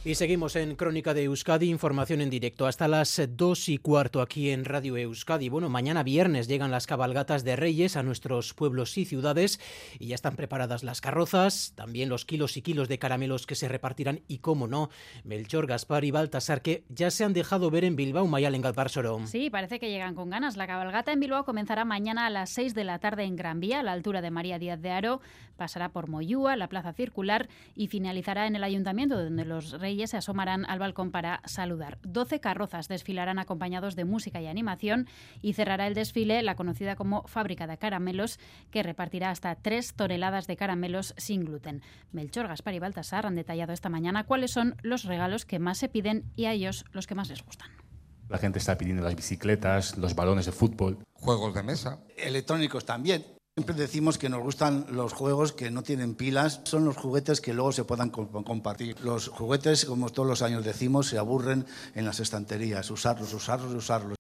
Y seguimos en Crónica de Euskadi, información en directo hasta las dos y cuarto aquí en Radio Euskadi. Bueno, mañana viernes llegan las cabalgatas de Reyes a nuestros pueblos y ciudades y ya están preparadas las carrozas, también los kilos y kilos de caramelos que se repartirán y, cómo no, Melchor, Gaspar y Baltasar que ya se han dejado ver en Bilbao, Mayal en Galparsoro. Sí, parece que llegan con ganas. La cabalgata en Bilbao comenzará mañana a las 6 de la tarde en Gran Vía, a la altura de María Díaz de Aro, pasará por Moyúa, la Plaza Circular y finalizará en el Ayuntamiento, donde los Reyes se asomarán al balcón para saludar. Doce carrozas desfilarán acompañados de música y animación y cerrará el desfile la conocida como Fábrica de Caramelos, que repartirá hasta tres toneladas de caramelos sin gluten. Melchor, Gaspar y Baltasar han detallado esta mañana cuáles son los regalos que más se piden y a ellos los que más les gustan. La gente está pidiendo las bicicletas, los balones de fútbol. Juegos de mesa. Electrónicos también. Siempre decimos que nos gustan los juegos que no tienen pilas, son los juguetes que luego se puedan compartir. Los juguetes, como todos los años decimos, se aburren en las estanterías, usarlos, usarlos, usarlos.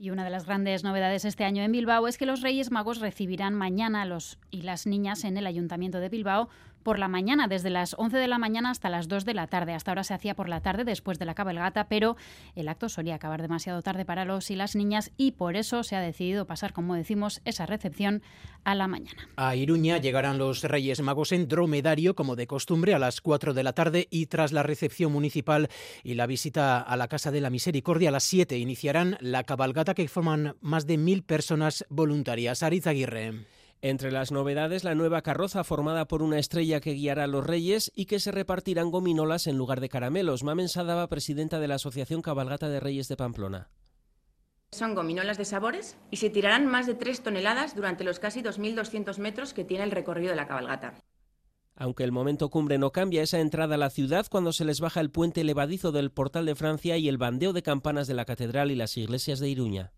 Y una de las grandes novedades este año en Bilbao es que los Reyes Magos recibirán mañana a los y las niñas en el Ayuntamiento de Bilbao por la mañana, desde las 11 de la mañana hasta las 2 de la tarde. Hasta ahora se hacía por la tarde después de la cabalgata, pero el acto solía acabar demasiado tarde para los y las niñas y por eso se ha decidido pasar, como decimos, esa recepción a la mañana. A Iruña llegarán los Reyes Magos en dromedario, como de costumbre, a las 4 de la tarde y tras la recepción municipal y la visita a la Casa de la Misericordia a las 7 iniciarán la cabalgata que forman más de mil personas voluntarias. Ariz Aguirre. Entre las novedades, la nueva carroza formada por una estrella que guiará a los reyes y que se repartirán gominolas en lugar de caramelos. Mamen Sadaba, presidenta de la Asociación Cabalgata de Reyes de Pamplona. Son gominolas de sabores y se tirarán más de 3 toneladas durante los casi 2.200 metros que tiene el recorrido de la cabalgata. Aunque el momento cumbre no cambia esa entrada a la ciudad cuando se les baja el puente levadizo del Portal de Francia y el bandeo de campanas de la Catedral y las iglesias de Iruña.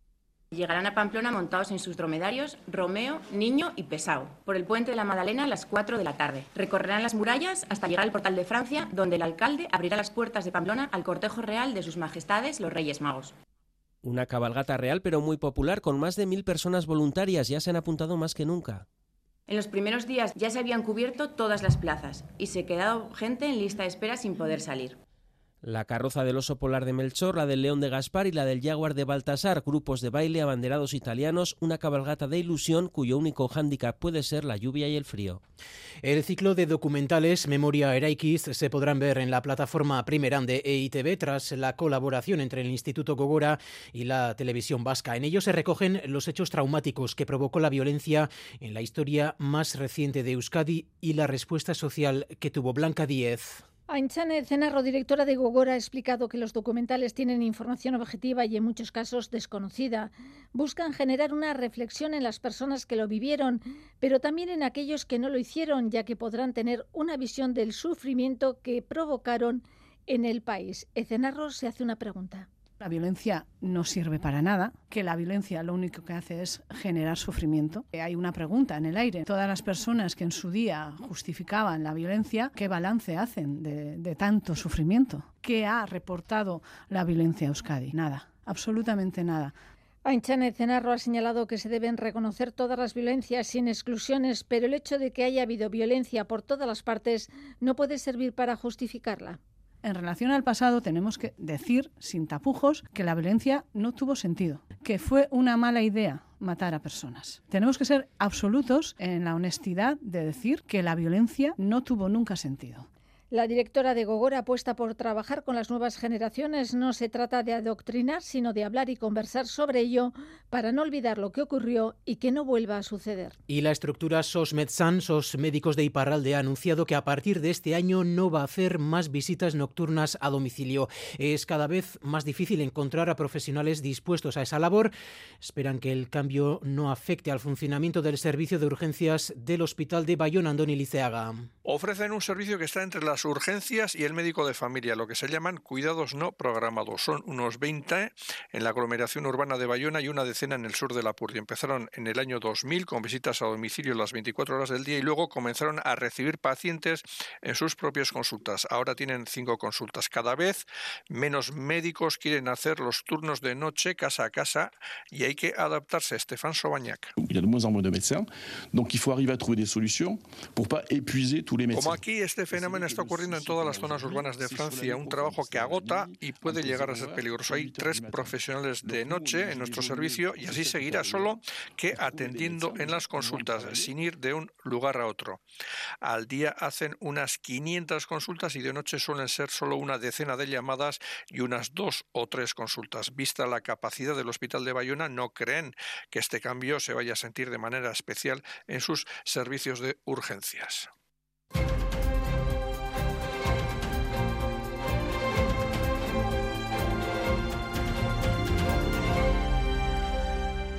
Llegarán a Pamplona montados en sus dromedarios Romeo, Niño y Pesao, por el puente de la Madalena a las 4 de la tarde. Recorrerán las murallas hasta llegar al portal de Francia, donde el alcalde abrirá las puertas de Pamplona al cortejo real de sus majestades los Reyes Magos. Una cabalgata real pero muy popular, con más de mil personas voluntarias, ya se han apuntado más que nunca. En los primeros días ya se habían cubierto todas las plazas y se ha quedado gente en lista de espera sin poder salir. La carroza del oso polar de Melchor, la del león de Gaspar y la del jaguar de Baltasar, grupos de baile, abanderados italianos, una cabalgata de ilusión cuyo único hándicap puede ser la lluvia y el frío. El ciclo de documentales Memoria Eraikiz se podrán ver en la plataforma Primeran de EITV tras la colaboración entre el Instituto Gogora y la televisión vasca. En ello se recogen los hechos traumáticos que provocó la violencia en la historia más reciente de Euskadi y la respuesta social que tuvo Blanca Díez. Ainchane Cenarro, directora de Gogora, ha explicado que los documentales tienen información objetiva y en muchos casos desconocida. Buscan generar una reflexión en las personas que lo vivieron, pero también en aquellos que no lo hicieron, ya que podrán tener una visión del sufrimiento que provocaron en el país. Ecenarro se hace una pregunta. La violencia no sirve para nada, que la violencia lo único que hace es generar sufrimiento. Hay una pregunta en el aire. Todas las personas que en su día justificaban la violencia, ¿qué balance hacen de, de tanto sufrimiento? ¿Qué ha reportado la violencia a Euskadi? Nada, absolutamente nada. Ainchane Cenarro ha señalado que se deben reconocer todas las violencias sin exclusiones, pero el hecho de que haya habido violencia por todas las partes no puede servir para justificarla. En relación al pasado tenemos que decir sin tapujos que la violencia no tuvo sentido, que fue una mala idea matar a personas. Tenemos que ser absolutos en la honestidad de decir que la violencia no tuvo nunca sentido. La directora de Gogora apuesta por trabajar con las nuevas generaciones. No se trata de adoctrinar, sino de hablar y conversar sobre ello para no olvidar lo que ocurrió y que no vuelva a suceder. Y la estructura SOS Medsan, SOS Médicos de Iparralde, ha anunciado que a partir de este año no va a hacer más visitas nocturnas a domicilio. Es cada vez más difícil encontrar a profesionales dispuestos a esa labor. Esperan que el cambio no afecte al funcionamiento del servicio de urgencias del Hospital de Bayón Andoni Liceaga. Ofrecen un servicio que está entre las urgencias y el médico de familia, lo que se llaman cuidados no programados. Son unos 20 en la aglomeración urbana de Bayona y una decena en el sur de la Purdia. Empezaron en el año 2000 con visitas a domicilio las 24 horas del día y luego comenzaron a recibir pacientes en sus propias consultas. Ahora tienen cinco consultas. Cada vez menos médicos quieren hacer los turnos de noche casa a casa y hay que adaptarse. Estefan Sobañac. Como aquí este fenómeno está ocurriendo en todas las zonas urbanas de Francia, un trabajo que agota y puede llegar a ser peligroso. Hay tres profesionales de noche en nuestro servicio y así seguirá solo que atendiendo en las consultas, sin ir de un lugar a otro. Al día hacen unas 500 consultas y de noche suelen ser solo una decena de llamadas y unas dos o tres consultas. Vista la capacidad del Hospital de Bayona, no creen que este cambio se vaya a sentir de manera especial en sus servicios de urgencias.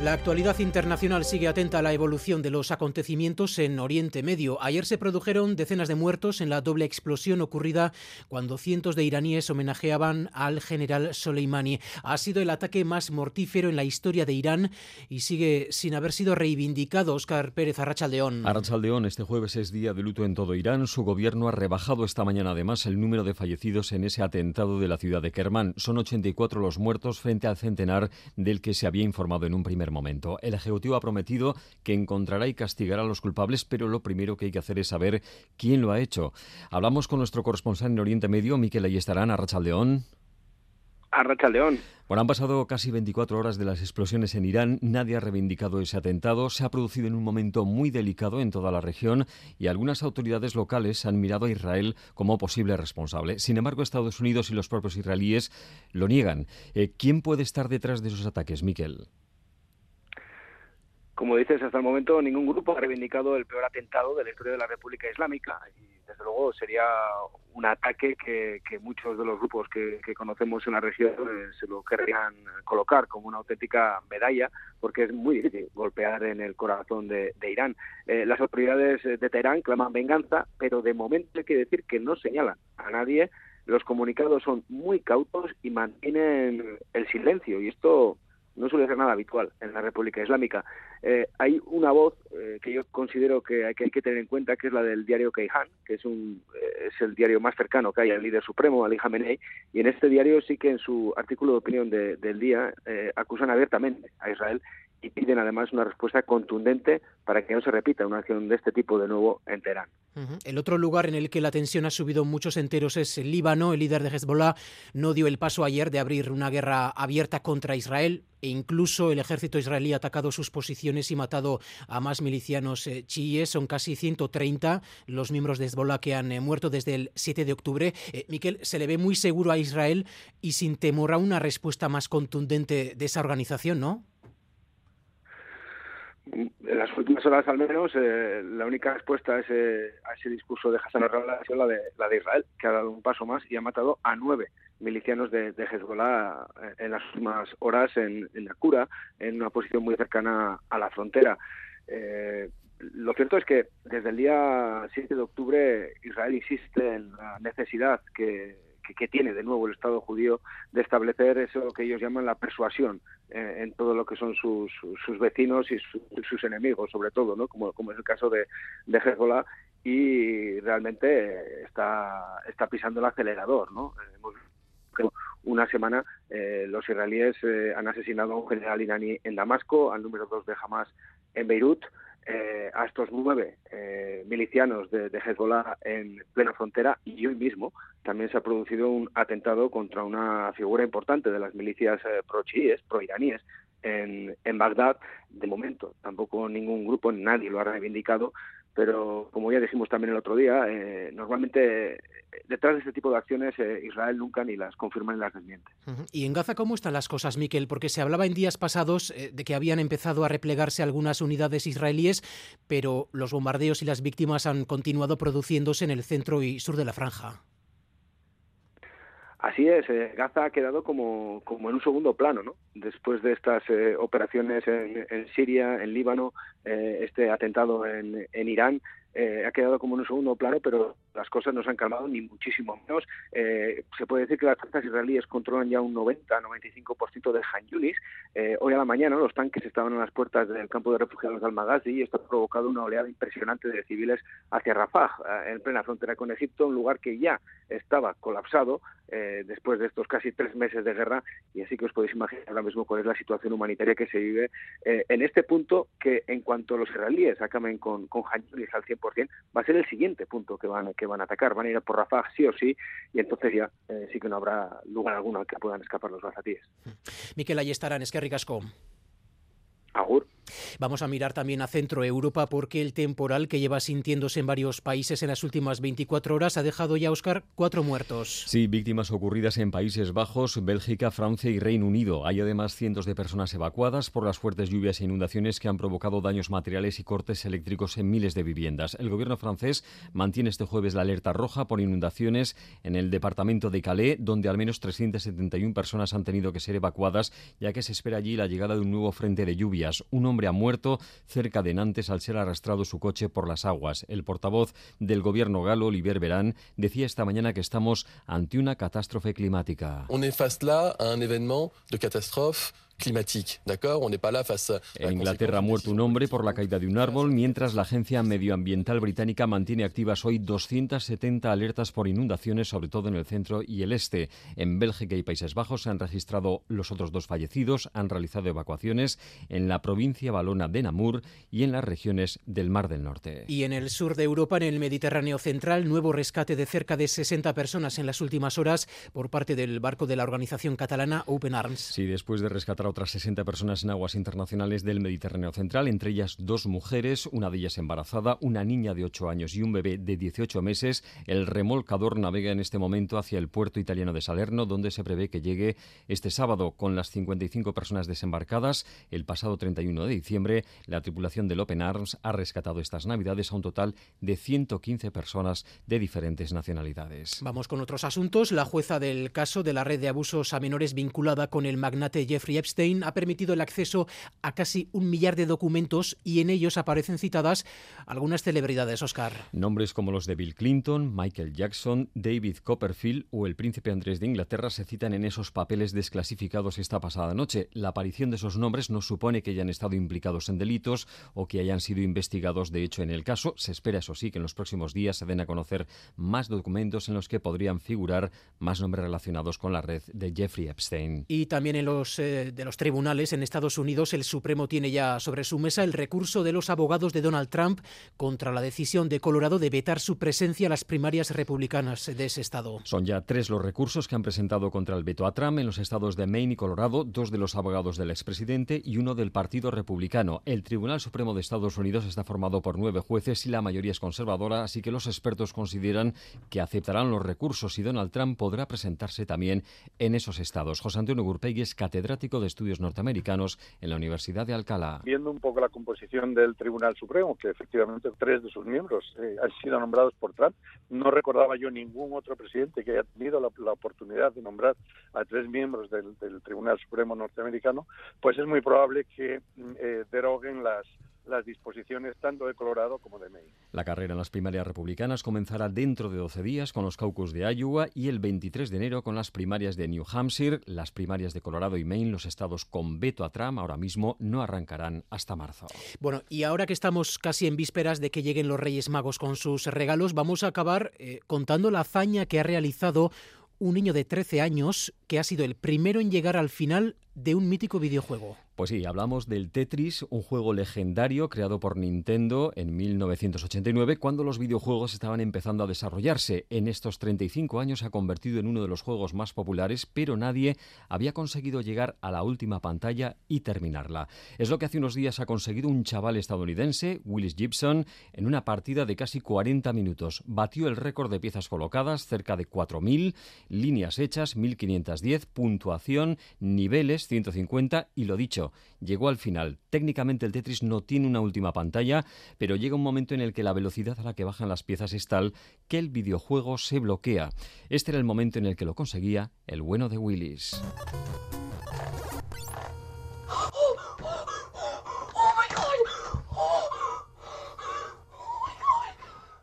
La actualidad internacional sigue atenta a la evolución de los acontecimientos en Oriente Medio. Ayer se produjeron decenas de muertos en la doble explosión ocurrida cuando cientos de iraníes homenajeaban al general Soleimani. Ha sido el ataque más mortífero en la historia de Irán y sigue sin haber sido reivindicado. Oscar Pérez Arrachaldeón. Arrachaldeón, este jueves es día de luto en todo Irán. Su gobierno ha rebajado esta mañana además el número de fallecidos en ese atentado de la ciudad de Kermán. Son 84 los muertos frente al centenar del que se había informado en un primer momento. El Ejecutivo ha prometido que encontrará y castigará a los culpables, pero lo primero que hay que hacer es saber quién lo ha hecho. Hablamos con nuestro corresponsal en Oriente Medio, Miquel Ayestarán, a Rachaldeón. A Rachaldeón. Bueno, han pasado casi 24 horas de las explosiones en Irán. Nadie ha reivindicado ese atentado. Se ha producido en un momento muy delicado en toda la región y algunas autoridades locales han mirado a Israel como posible responsable. Sin embargo, Estados Unidos y los propios israelíes lo niegan. Eh, ¿Quién puede estar detrás de esos ataques, Miquel? Como dices, hasta el momento ningún grupo ha reivindicado el peor atentado de la historia de la República Islámica y desde luego sería un ataque que, muchos de los grupos que, conocemos en la región eh, se lo querrían colocar como una auténtica medalla porque es muy difícil golpear en el corazón de, Irán. Eh, las autoridades de Teherán claman venganza, pero de momento hay que decir que no señalan a nadie. Los comunicados son muy cautos y mantienen el silencio y esto no suele ser nada habitual en la República Islámica. Eh, hay una voz eh, que yo considero que hay, que tener en cuenta, que es la del diario Keihan, que es, un, eh, es el diario más cercano que hay al líder supremo, Ali Khamenei, y en este diario sí que en su artículo de opinión de, del día eh, acusan abiertamente a Israel y piden además una respuesta contundente para que no se repita una acción de este tipo de nuevo en Teherán. El otro lugar en el que la tensión ha subido muchos enteros es el Líbano. El líder de Hezbollah no dio el paso ayer de abrir una guerra abierta contra Israel e incluso el ejército israelí ha atacado sus posiciones y matado a más milicianos eh, chiíes. Son casi 130 los miembros de Hezbollah que han eh, muerto desde el 7 de octubre. Eh, Miquel, se le ve muy seguro a Israel y sin temor a una respuesta más contundente de esa organización, ¿no? En las últimas horas al menos eh, la única respuesta a ese, a ese discurso de Hassan Nasrallah ha sido la de, la de Israel, que ha dado un paso más y ha matado a nueve milicianos de, de Hezbollah en las últimas horas en, en Nakura, en una posición muy cercana a la frontera. Eh, lo cierto es que desde el día 7 de octubre Israel insiste en la necesidad que, que, tiene de nuevo el Estado judío de establecer eso que ellos llaman la persuasión eh, en todo lo que son sus, sus vecinos y sus enemigos, sobre todo, ¿no? como, como es el caso de, de Hezbollah, y realmente está, está pisando el acelerador. ¿no? Una semana eh, los israelíes eh, han asesinado a un general iraní en Damasco, al número dos de Hamas en Beirut, eh, a estos nueve milicianos de, Hezbollah en plena frontera y hoy mismo también se ha producido un atentado contra una figura importante de las milicias pro-chiíes, pro-iraníes, en, en Bagdad. De momento, tampoco ningún grupo, nadie lo ha reivindicado, pero como ya dijimos también el otro día, eh, normalmente detrás de este tipo de acciones eh, Israel nunca ni las confirma ni las desmiente. ¿Y en Gaza cómo están las cosas, Miquel? Porque se hablaba en días pasados eh, de que habían empezado a replegarse algunas unidades israelíes, pero los bombardeos y las víctimas han continuado produciéndose en el centro y sur de la franja. Así es, eh, Gaza ha quedado como, como en un segundo plano, ¿no? Después de estas eh, operaciones en, Siria, en Líbano, eh, este atentado en, en Irán, ha quedado como en un segundo plano, pero las cosas no se han calmado ni muchísimo menos. se puede decir que las fuerzas israelíes controlan ya un 90-95% de Han Yunis. hoy a la mañana los tanques estaban en las puertas del campo de refugiados de Al-Maghazi y esto ha provocado una oleada impresionante de civiles hacia Rafah, en plena frontera con Egipto, un lugar que ya estaba colapsado eh, después de estos casi tres meses de guerra y así que os podéis imaginar ahora mismo cuál es la situación humanitaria que se vive eh, en este punto que en cuanto los israelíes acaben con, con al 100% va a ser el siguiente punto que van, que van a atacar, van a ir a por Rafah sí o sí y entonces ya eh, sí que no habrá lugar alguno al que puedan escapar los gazatíes. Miquel, ahí estarán, es que ricasco. Agur. Vamos a mirar también a Centro Europa porque el temporal que lleva sintiéndose en varios países en las últimas 24 horas ha dejado ya, Oscar, cuatro muertos. Sí, víctimas ocurridas en Países Bajos, Bélgica, Francia y Reino Unido. Hay además cientos de personas evacuadas por las fuertes lluvias e inundaciones que han provocado daños materiales y cortes eléctricos en miles de viviendas. El gobierno francés mantiene este jueves la alerta roja por inundaciones en el departamento de Calais, donde al menos 371 personas han tenido que ser evacuadas, ya que se espera allí la llegada de un nuevo frente de lluvias. Un hombre ha muerto cerca de Nantes al ser arrastrado su coche por las aguas. El portavoz del gobierno galo, Olivier Verán, decía esta mañana que estamos ante una catástrofe climática. En Inglaterra ha muerto un hombre por la caída de un árbol, mientras la Agencia Medioambiental Británica mantiene activas hoy 270 alertas por inundaciones, sobre todo en el centro y el este. En Bélgica y Países Bajos se han registrado los otros dos fallecidos, han realizado evacuaciones en la provincia valona de Namur y en las regiones del Mar del Norte. Y en el sur de Europa, en el Mediterráneo central, nuevo rescate de cerca de 60 personas en las últimas horas por parte del barco de la organización catalana Open Arms. Sí, después de rescatar otras 60 personas en aguas internacionales del Mediterráneo central, entre ellas dos mujeres, una de ellas embarazada, una niña de 8 años y un bebé de 18 meses. El remolcador navega en este momento hacia el puerto italiano de Salerno, donde se prevé que llegue este sábado con las 55 personas desembarcadas. El pasado 31 de diciembre, la tripulación del Open Arms ha rescatado estas navidades a un total de 115 personas de diferentes nacionalidades. Vamos con otros asuntos. La jueza del caso de la red de abusos a menores vinculada con el magnate Jeffrey Epstein ha permitido el acceso a casi un millar de documentos y en ellos aparecen citadas algunas celebridades, Oscar. Nombres como los de Bill Clinton, Michael Jackson, David Copperfield o el príncipe Andrés de Inglaterra se citan en esos papeles desclasificados esta pasada noche. La aparición de esos nombres no supone que hayan estado implicados en delitos o que hayan sido investigados de hecho en el caso. Se espera, eso sí, que en los próximos días se den a conocer más documentos en los que podrían figurar más nombres relacionados con la red de Jeffrey Epstein. Y también en los eh, de los tribunales en Estados Unidos, el Supremo tiene ya sobre su mesa el recurso de los abogados de Donald Trump contra la decisión de Colorado de vetar su presencia en las primarias republicanas de ese estado. Son ya tres los recursos que han presentado contra el veto a Trump en los estados de Maine y Colorado, dos de los abogados del expresidente y uno del Partido Republicano. El Tribunal Supremo de Estados Unidos está formado por nueve jueces y la mayoría es conservadora, así que los expertos consideran que aceptarán los recursos y Donald Trump podrá presentarse también en esos estados. José Antonio Gurpegui es catedrático de estudios norteamericanos en la Universidad de Alcalá. Viendo un poco la composición del Tribunal Supremo, que efectivamente tres de sus miembros eh, han sido nombrados por Trump, no recordaba yo ningún otro presidente que haya tenido la, oportunidad de nombrar a tres miembros del, Tribunal Supremo norteamericano, pues es muy probable que mm, eh, deroguen las las disposiciones tanto de Colorado como de Maine. La carrera en las primarias republicanas comenzará dentro de 12 días con los caucus de Iowa y el 23 de enero con las primarias de New Hampshire. Las primarias de Colorado y Maine, los estados con veto a Trump, ahora mismo no arrancarán hasta marzo. Bueno, y ahora que estamos casi en vísperas de que lleguen los Reyes Magos con sus regalos, vamos a acabar eh, contando la hazaña que ha realizado un niño de 13 años que ha sido el primero en llegar al final de un mítico videojuego. Pues sí, hablamos del Tetris, un juego legendario creado por Nintendo en 1989, cuando los videojuegos estaban empezando a desarrollarse. En estos 35 años se ha convertido en uno de los juegos más populares, pero nadie había conseguido llegar a la última pantalla y terminarla. Es lo que hace unos días ha conseguido un chaval estadounidense, Willis Gibson, en una partida de casi 40 minutos. Batió el récord de piezas colocadas, cerca de 4.000, líneas hechas, 1.510, puntuación, niveles, 150 y lo dicho, llegó al final. Técnicamente el Tetris no tiene una última pantalla, pero llega un momento en el que la velocidad a la que bajan las piezas es tal que el videojuego se bloquea. Este era el momento en el que lo conseguía el bueno de Willis.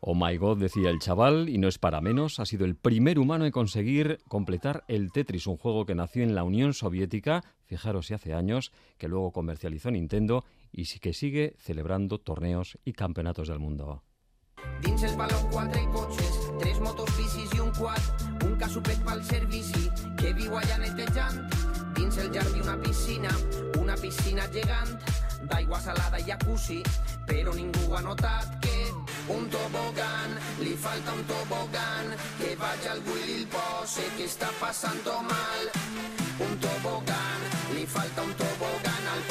Oh my god, decía el chaval, y no es para menos, ha sido el primer humano en conseguir completar el Tetris, un juego que nació en la Unión Soviética, fijaros si hace años, que luego comercializó Nintendo y que sigue celebrando torneos y campeonatos del mundo. Dins el baló quatre cotxes, tres motos bicis i un quad, un casupet pel servici que viu allà netejant. Dins el jardí una piscina, una piscina gegant, d'aigua salada i jacuzzi, però ningú ha notat que un tobogán, li falta un tobogán, que vaya al Willy pose que está pasando mal. Un tobogán, li falta un tobogán al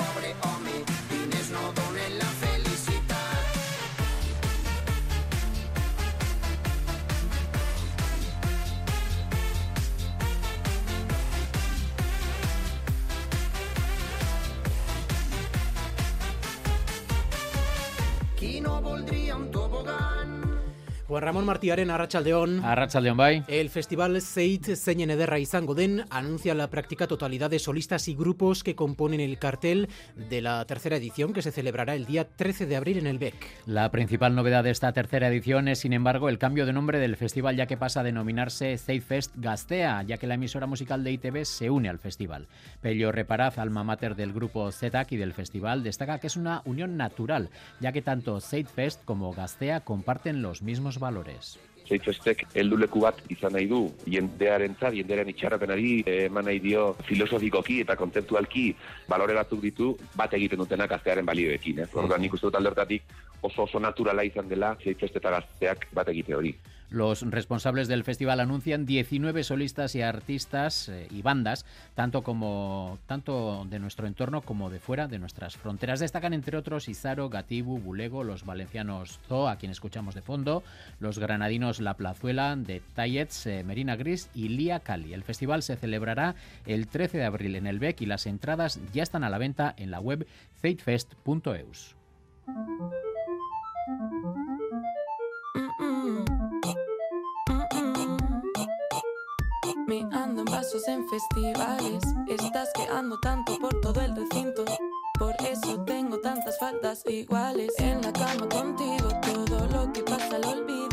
Juan Ramón Martiaren, Arrachaldeón. Arrachaldeón, bai. El festival Zeit zeinen ederra izango den anuncia la práctica totalidad de solistas y grupos que componen el cartel de la tercera edición que se celebrará el día 13 de abril en el BEC. La principal novedad de esta tercera edición es, sin embargo, el cambio de nombre del festival, ya que pasa a denominarse Zeitfest Gastea, ya que la emisora musical de ITV se une al festival. Pello Reparaz, alma mater del grupo ZETAC y del festival, destaca que es una unión natural, ya que tanto Zeitfest como Gastea comparten los mismos valores. Zeitfestek helduleku bat izan nahi du jendearentzat, jendearen itxarapenari eh, eman nahi dio filosofikoki eta kontzeptualki balore batzuk ditu bat egiten dutenak gaztearen balioekin. Eh? Orduan nik uste dut alde oso oso naturala izan dela Zeitfest eta gazteak bat egite hori. Los responsables del festival anuncian 19 solistas y artistas eh, y bandas, tanto como tanto de nuestro entorno como de fuera de nuestras fronteras. Destacan entre otros Izaro, Gatibu, Bulego, los valencianos Zo, a quien escuchamos de fondo, los granadinos La Plazuela, de Tayets, eh, Merina Gris y Lía Cali. El festival se celebrará el 13 de abril en el BEC y las entradas ya están a la venta en la web zeitfest.eus. Me ando en vasos en festivales. Estás quedando tanto por todo el recinto. Por eso tengo tantas faltas iguales. En la cama contigo, todo lo que pasa lo olvido.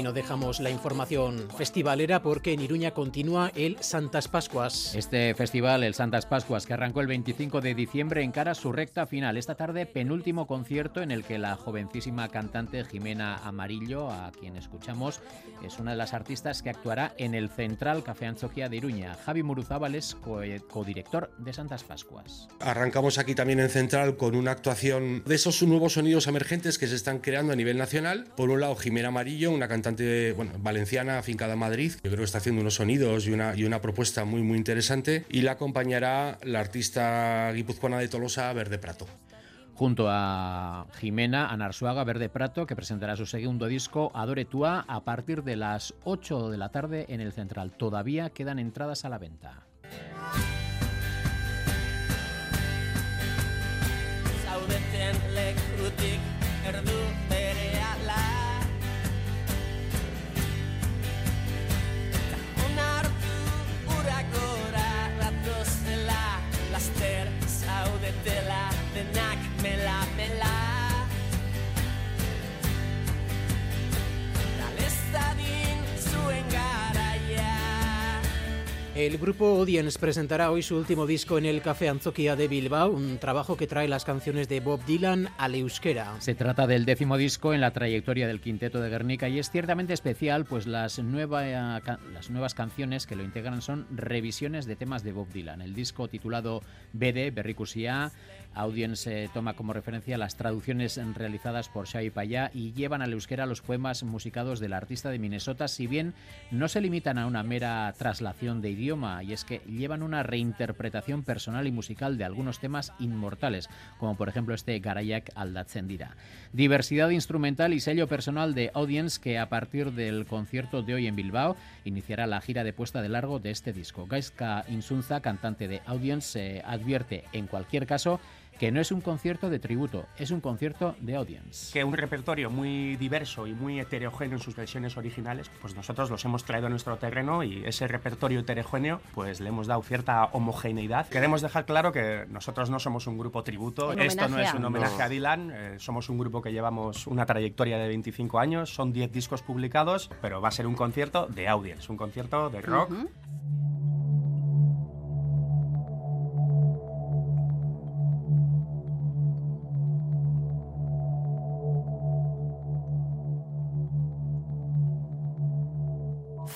Y no dejamos la información festivalera porque en Iruña continúa el Santas Pascuas. Este festival, el Santas Pascuas, que arrancó el 25 de diciembre, encara su recta final. Esta tarde, penúltimo concierto en el que la jovencísima cantante Jimena Amarillo, a quien escuchamos, es una de las artistas que actuará en el Central Café Anzoquia de Iruña. Javi Muruzábal es co- codirector de Santas Pascuas. Arrancamos aquí también en Central con una actuación de esos nuevos sonidos emergentes que se están creando a nivel nacional. Por un lado, Jimena Amarillo, una cantante bueno, valenciana afincada en Madrid. Yo creo que está haciendo unos sonidos y una, y una propuesta muy, muy interesante. Y la acompañará la artista guipuzcoana de Tolosa, Verde Prato. Junto a Jimena Anarsuaga Verde Prato, que presentará su segundo disco, Adore Tua, a partir de las 8 de la tarde en el Central. Todavía quedan entradas a la venta. fill out. El grupo Audience presentará hoy su último disco en el Café Anzoquia de Bilbao, un trabajo que trae las canciones de Bob Dylan al euskera. Se trata del décimo disco en la trayectoria del quinteto de Guernica y es ciertamente especial, pues las, las nuevas canciones que lo integran son revisiones de temas de Bob Dylan. El disco titulado BD, Berricusia, Audience toma como referencia las traducciones realizadas por Shai Payá y llevan al euskera los poemas musicados del artista de Minnesota, si bien no se limitan a una mera traslación de idioma, y es que llevan una reinterpretación personal y musical de algunos temas inmortales, como por ejemplo este Garayak Aldatzendira. Diversidad instrumental y sello personal de Audience que a partir del concierto de hoy en Bilbao iniciará la gira de puesta de largo de este disco. Gaiska Insunza, cantante de Audience, se advierte en cualquier caso que no es un concierto de tributo, es un concierto de audience. Que un repertorio muy diverso y muy heterogéneo en sus versiones originales, pues nosotros los hemos traído a nuestro terreno y ese repertorio heterogéneo, pues le hemos dado cierta homogeneidad. Queremos dejar claro que nosotros no somos un grupo tributo, esto no es un homenaje a Dylan, eh, somos un grupo que llevamos una trayectoria de 25 años, son 10 discos publicados, pero va a ser un concierto de audience, un concierto de rock.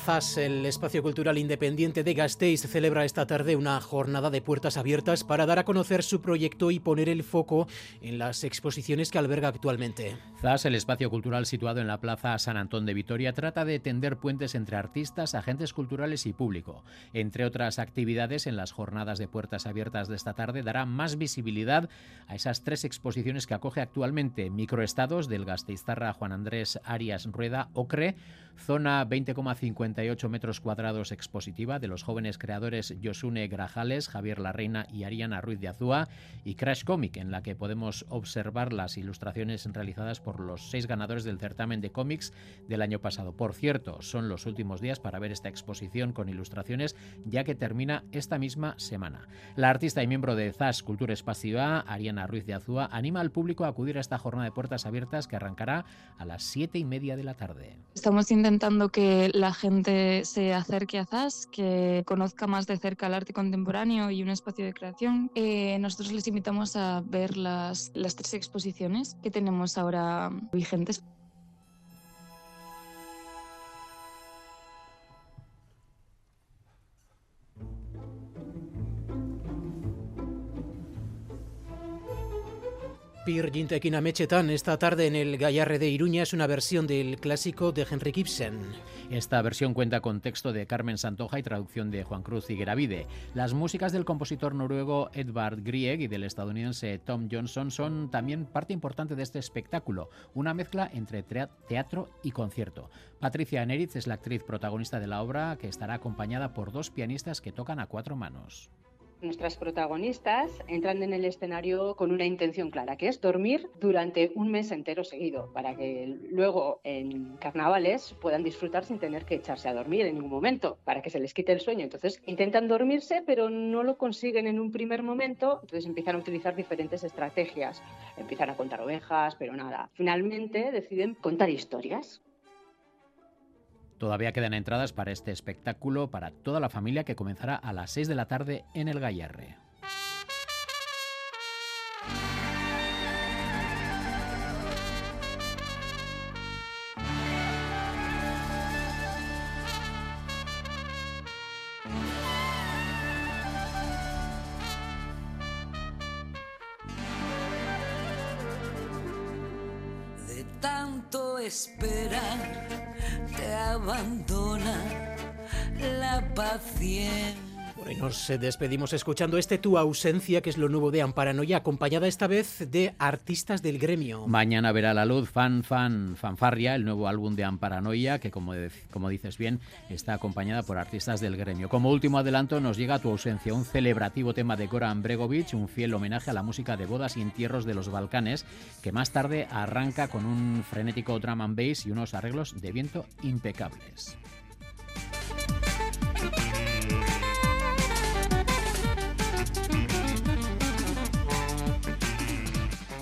El espacio cultural independiente de Gasteiz, celebra esta tarde una jornada de puertas abiertas para dar a conocer su proyecto y poner el foco en las exposiciones que alberga actualmente. ZAS, el espacio cultural situado en la Plaza San Antón de Vitoria, trata de tender puentes entre artistas, agentes culturales y público. Entre otras actividades, en las jornadas de puertas abiertas de esta tarde dará más visibilidad a esas tres exposiciones que acoge actualmente Microestados del Gasteiztarra Juan Andrés Arias Rueda Ocre, zona 20,58 metros cuadrados expositiva de los jóvenes creadores Yosune Grajales, Javier Larreina y Ariana Ruiz de Azúa y Crash Comic, en la que podemos observar las ilustraciones realizadas por los seis ganadores del certamen de cómics del año pasado. Por cierto, son los últimos días para ver esta exposición con ilustraciones, ya que termina esta misma semana. La artista y miembro de ZAS Cultura Espaciva, Ariana Ruiz de Azúa, anima al público a acudir a esta jornada de puertas abiertas que arrancará a las siete y media de la tarde. Estamos intentando que la gente se acerque a ZAS, que conozca más de cerca el arte contemporáneo y un espacio de creación. Eh, nosotros les invitamos a ver las, las tres exposiciones que tenemos ahora vigentes. Pir Gintekin Amechetan esta tarde en el Gallarre de Iruña es una versión del clásico de Henry Gibson. Esta versión cuenta con texto de Carmen Santoja y traducción de Juan Cruz Higueravide. Las músicas del compositor noruego Edvard Grieg y del estadounidense Tom Johnson son también parte importante de este espectáculo, una mezcla entre teatro y concierto. Patricia Eneritz es la actriz protagonista de la obra que estará acompañada por dos pianistas que tocan a cuatro manos. Nuestras protagonistas entran en el escenario con una intención clara, que es dormir durante un mes entero seguido, para que luego en carnavales puedan disfrutar sin tener que echarse a dormir en ningún momento, para que se les quite el sueño. Entonces intentan dormirse, pero no lo consiguen en un primer momento, entonces empiezan a utilizar diferentes estrategias. Empiezan a contar ovejas, pero nada. Finalmente deciden contar historias. Todavía quedan entradas para este espectáculo para toda la familia que comenzará a las 6 de la tarde en el Gallarre. De tanto esperar abandona la paciencia. Y nos despedimos escuchando este Tu ausencia, que es lo nuevo de Amparanoia, acompañada esta vez de artistas del gremio. Mañana verá la luz Fan Fan Fanfarria, el nuevo álbum de Amparanoia, que como, como dices bien, está acompañada por artistas del gremio. Como último adelanto nos llega Tu ausencia, un celebrativo tema de Goran Bregovic, un fiel homenaje a la música de bodas y entierros de los Balcanes, que más tarde arranca con un frenético drum and bass y unos arreglos de viento impecables.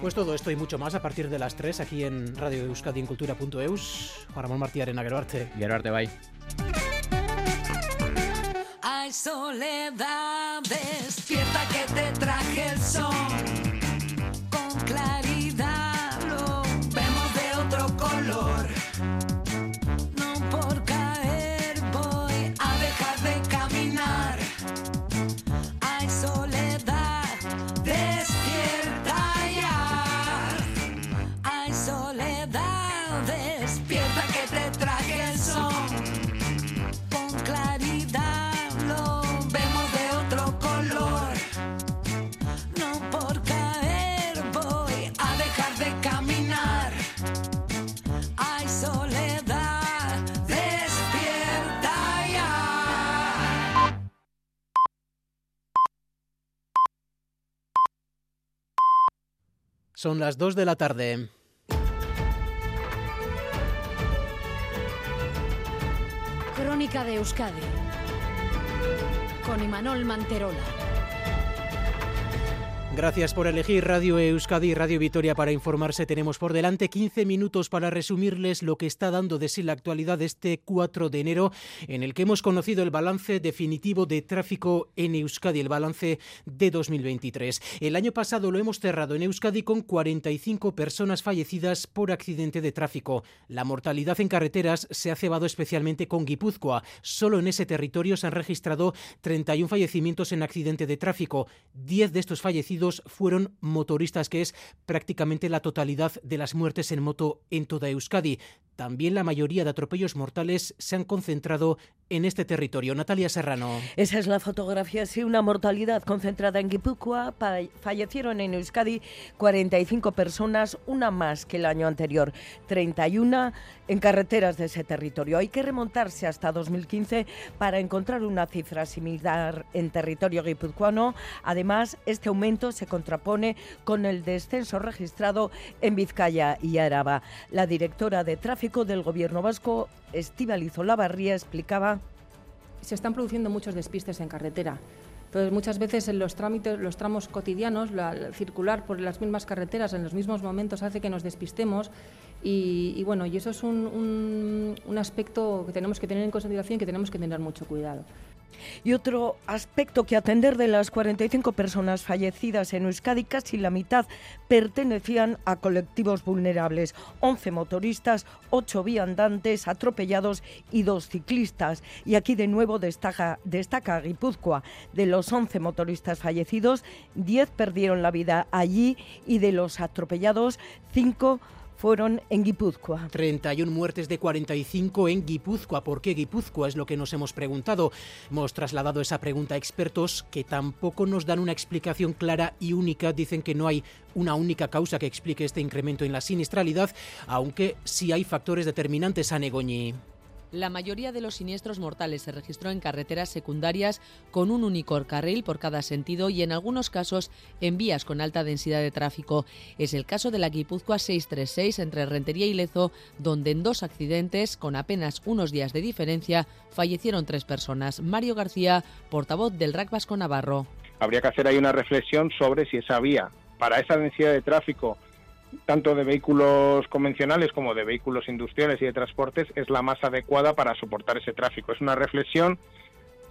Pues todo esto y mucho más a partir de las 3 aquí en Radio Euskadi en Cultura.eus. Juan Ramón Martí Arena, Geroarte. Geroarte, bye. I Ay, soledad, despierta que te traje el sol. Con claridad Son las 2 de la tarde. Crónica de Euskadi con Imanol Manterola. Gracias por elegir Radio Euskadi y Radio Vitoria para informarse. Tenemos por delante 15 minutos para resumirles lo que está dando de sí la actualidad este 4 de enero, en el que hemos conocido el balance definitivo de tráfico en Euskadi, el balance de 2023. El año pasado lo hemos cerrado en Euskadi con 45 personas fallecidas por accidente de tráfico. La mortalidad en carreteras se ha cebado especialmente con Guipúzcoa. Solo en ese territorio se han registrado 31 fallecimientos en accidente de tráfico. 10 de estos fallecidos fueron motoristas, que es prácticamente la totalidad de las muertes en moto en toda Euskadi. También la mayoría de atropellos mortales se han concentrado en este territorio. Natalia Serrano. Esa es la fotografía, sí, una mortalidad concentrada en Guipúzcoa. Fallecieron en Euskadi 45 personas, una más que el año anterior, 31 en carreteras de ese territorio. Hay que remontarse hasta 2015 para encontrar una cifra similar en territorio guipuzcoano. Además, este aumento se contrapone con el descenso registrado en Vizcaya y Araba. La directora de tráfico del Gobierno vasco, Estíbaliz Olavarría, explicaba se están produciendo muchos despistes en carretera. Entonces, muchas veces en los trámites, los tramos cotidianos, la- la- circular por las mismas carreteras en los mismos momentos hace que nos despistemos y, bueno, y eso es un- un aspecto que tenemos que tener en consideración y que tenemos que tener mucho cuidado. Y otro aspecto que atender de las 45 personas fallecidas en Euskadi, casi la mitad pertenecían a colectivos vulnerables. 11 motoristas, 8 viandantes atropellados y 2 ciclistas. Y aquí de nuevo destaca, destaca Guipúzcoa. De los 11 motoristas fallecidos, 10 perdieron la vida allí y de los atropellados, 5 fueron en Guipúzcoa. 31 muertes de 45 en Guipúzcoa. ¿Por qué Guipúzcoa? Es lo que nos hemos preguntado. Hemos trasladado esa pregunta a expertos que tampoco nos dan una explicación clara y única. Dicen que no hay una única causa que explique este incremento en la siniestralidad, aunque sí hay factores determinantes a Negoñi. La mayoría de los siniestros mortales se registró en carreteras secundarias con un único carril por cada sentido y en algunos casos en vías con alta densidad de tráfico. Es el caso de la Guipúzcoa 636 entre Rentería y Lezo, donde en dos accidentes, con apenas unos días de diferencia, fallecieron tres personas. Mario García, portavoz del RAC Vasco Navarro. habría que hacer ahí una reflexión sobre si esa vía, para esa densidad de tráfico, tanto de vehículos convencionales como de vehículos industriales y de transportes, es la más adecuada para soportar ese tráfico. Es una reflexión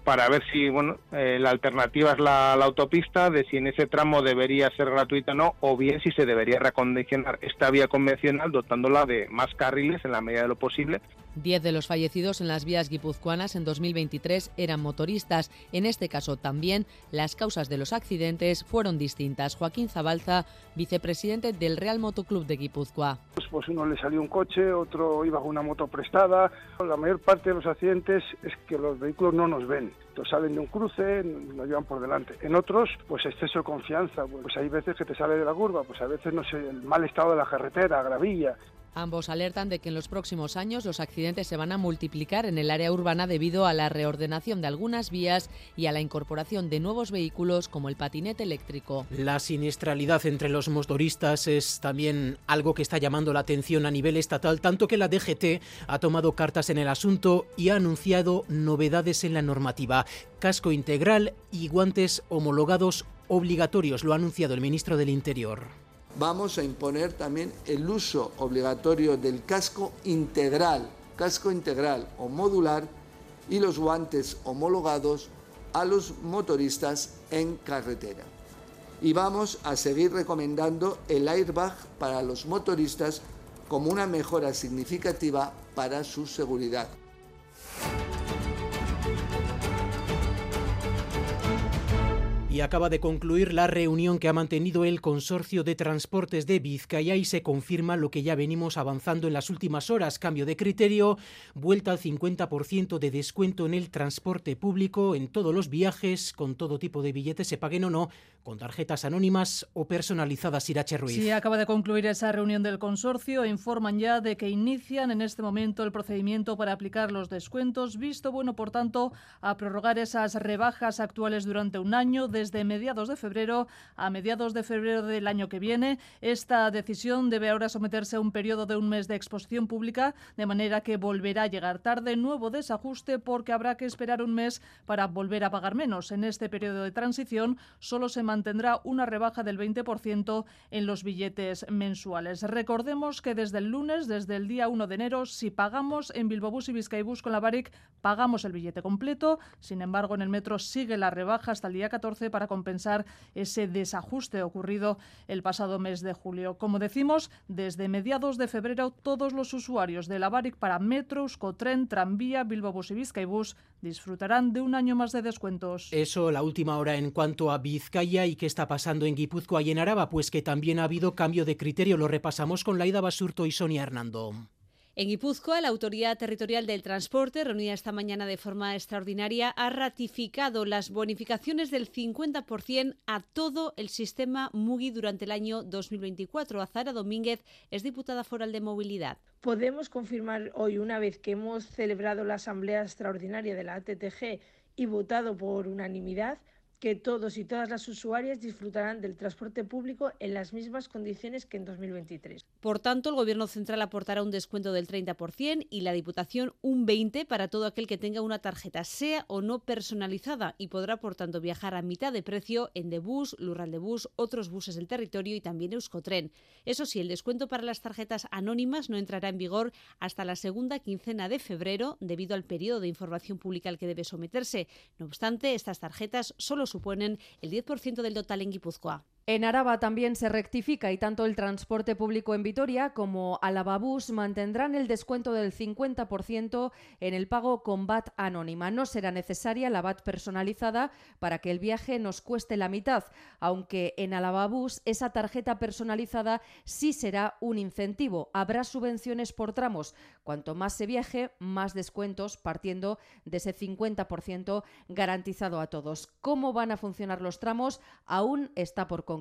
para ver si bueno eh, la alternativa es la, la autopista, de si en ese tramo debería ser gratuita o no, o bien si se debería recondicionar esta vía convencional dotándola de más carriles en la medida de lo posible Diez de los fallecidos en las vías guipuzcoanas en 2023 eran motoristas. En este caso también las causas de los accidentes fueron distintas. Joaquín Zabalza, vicepresidente del Real Motoclub de Guipúzcoa. Pues, pues uno le salió un coche, otro iba con una moto prestada. La mayor parte de los accidentes es que los vehículos no nos ven. Entonces salen de un cruce, nos llevan por delante. En otros, pues exceso de confianza. Pues hay veces que te sale de la curva, pues a veces no sé, el mal estado de la carretera, gravilla. Ambos alertan de que en los próximos años los accidentes se van a multiplicar en el área urbana debido a la reordenación de algunas vías y a la incorporación de nuevos vehículos como el patinete eléctrico. La siniestralidad entre los motoristas es también algo que está llamando la atención a nivel estatal, tanto que la DGT ha tomado cartas en el asunto y ha anunciado novedades en la normativa. Casco integral y guantes homologados obligatorios, lo ha anunciado el ministro del Interior. Vamos a imponer también el uso obligatorio del casco integral, casco integral o modular y los guantes homologados a los motoristas en carretera. Y vamos a seguir recomendando el airbag para los motoristas como una mejora significativa para su seguridad. Acaba de concluir la reunión que ha mantenido el Consorcio de Transportes de Vizcaya y se confirma lo que ya venimos avanzando en las últimas horas. Cambio de criterio, vuelta al 50% de descuento en el transporte público, en todos los viajes, con todo tipo de billetes, se paguen o no, con tarjetas anónimas o personalizadas. Irache Ruiz. Sí, acaba de concluir esa reunión del consorcio. Informan ya de que inician en este momento el procedimiento para aplicar los descuentos, visto bueno, por tanto, a prorrogar esas rebajas actuales durante un año desde mediados de febrero a mediados de febrero del año que viene. Esta decisión debe ahora someterse a un periodo de un mes de exposición pública, de manera que volverá a llegar tarde. Nuevo desajuste porque habrá que esperar un mes para volver a pagar menos. En este periodo de transición solo se mantendrá una rebaja del 20% en los billetes mensuales. Recordemos que desde el lunes, desde el día 1 de enero, si pagamos en Bilbobús y Vizcaibús con la Baric, pagamos el billete completo. Sin embargo, en el metro sigue la rebaja hasta el día 14 para compensar ese desajuste ocurrido el pasado mes de julio. Como decimos, desde mediados de febrero todos los usuarios de la Baric para metro, Euskotren, tranvía, Bilbobús y Vizcaibús disfrutarán de un año más de descuentos. Eso, la última hora en cuanto a Vizcaya y qué está pasando en Guipúzcoa y en Araba, pues que también ha habido cambio de criterio. Lo repasamos con Laida Basurto y Sonia Hernando. En Guipúzcoa, la Autoridad Territorial del Transporte, reunida esta mañana de forma extraordinaria, ha ratificado las bonificaciones del 50% a todo el sistema MUGI durante el año 2024. Azara Domínguez es diputada foral de movilidad. Podemos confirmar hoy, una vez que hemos celebrado la Asamblea Extraordinaria de la ATTG y votado por unanimidad, que todos y todas las usuarias disfrutarán del transporte público en las mismas condiciones que en 2023. Por tanto, el Gobierno central aportará un descuento del 30% y la Diputación un 20% para todo aquel que tenga una tarjeta, sea o no personalizada, y podrá, por tanto, viajar a mitad de precio en Debus, Lural de Bus, otros buses del territorio y también Euskotren. Eso sí, el descuento para las tarjetas anónimas no entrará en vigor hasta la segunda quincena de febrero, debido al periodo de información pública al que debe someterse. No obstante, estas tarjetas solo suponen el 10% del total en Guipúzcoa. En Araba también se rectifica y tanto el transporte público en Vitoria como Alababús mantendrán el descuento del 50% en el pago con VAT anónima. No será necesaria la VAT personalizada para que el viaje nos cueste la mitad, aunque en Alababús esa tarjeta personalizada sí será un incentivo. Habrá subvenciones por tramos. Cuanto más se viaje, más descuentos partiendo de ese 50% garantizado a todos. ¿Cómo van a funcionar los tramos? Aún está por concretar.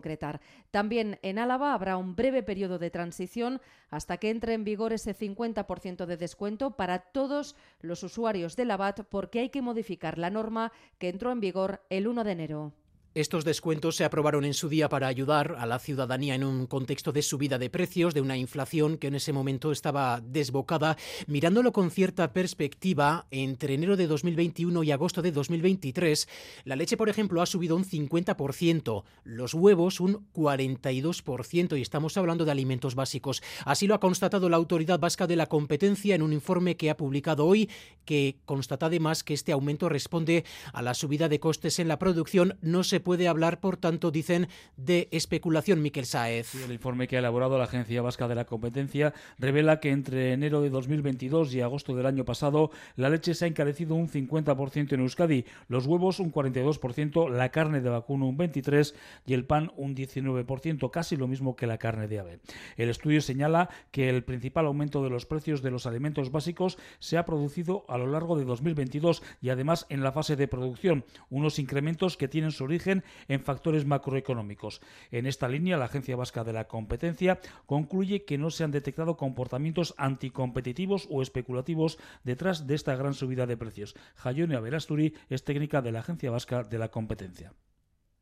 También en Álava habrá un breve periodo de transición hasta que entre en vigor ese 50% de descuento para todos los usuarios de la VAT porque hay que modificar la norma que entró en vigor el 1 de enero. Estos descuentos se aprobaron en su día para ayudar a la ciudadanía en un contexto de subida de precios, de una inflación que en ese momento estaba desbocada. Mirándolo con cierta perspectiva, entre enero de 2021 y agosto de 2023, la leche, por ejemplo, ha subido un 50%, los huevos un 42%, y estamos hablando de alimentos básicos. Así lo ha constatado la Autoridad Vasca de la Competencia en un informe que ha publicado hoy, que constata además que este aumento responde a la subida de costes en la producción. No puede hablar, por tanto, dicen, de especulación, Miquel Saez. El informe que ha elaborado la Agencia Vasca de la Competencia revela que entre enero de 2022 y agosto del año pasado la leche se ha encarecido un 50% en Euskadi, los huevos un 42%, la carne de vacuno un 23% y el pan un 19%, casi lo mismo que la carne de ave. El estudio señala que el principal aumento de los precios de los alimentos básicos se ha producido a lo largo de 2022 y además en la fase de producción, unos incrementos que tienen su origen en factores macroeconómicos. En esta línea, la Agencia Vasca de la Competencia concluye que no se han detectado comportamientos anticompetitivos o especulativos detrás de esta gran subida de precios. Jayone Averasturi es técnica de la Agencia Vasca de la Competencia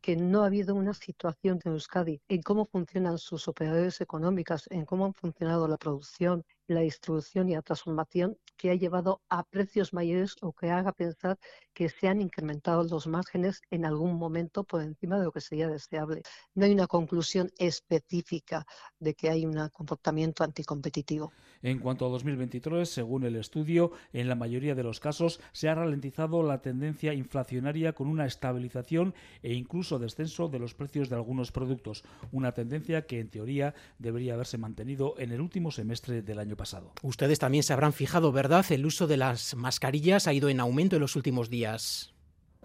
que no ha habido una situación de Euskadi en cómo funcionan sus operadores económicas, en cómo han funcionado la producción la distribución y la transformación que ha llevado a precios mayores o que haga pensar que se han incrementado los márgenes en algún momento por encima de lo que sería deseable. No hay una conclusión específica de que hay un comportamiento anticompetitivo. En cuanto a 2023, según el estudio, en la mayoría de los casos se ha ralentizado la tendencia inflacionaria con una estabilización e incluso descenso de los precios de algunos productos, una tendencia que en teoría debería haberse mantenido en el último semestre del año Ustedes también se habrán fijado, ¿verdad? El uso de las mascarillas ha ido en aumento en los últimos días.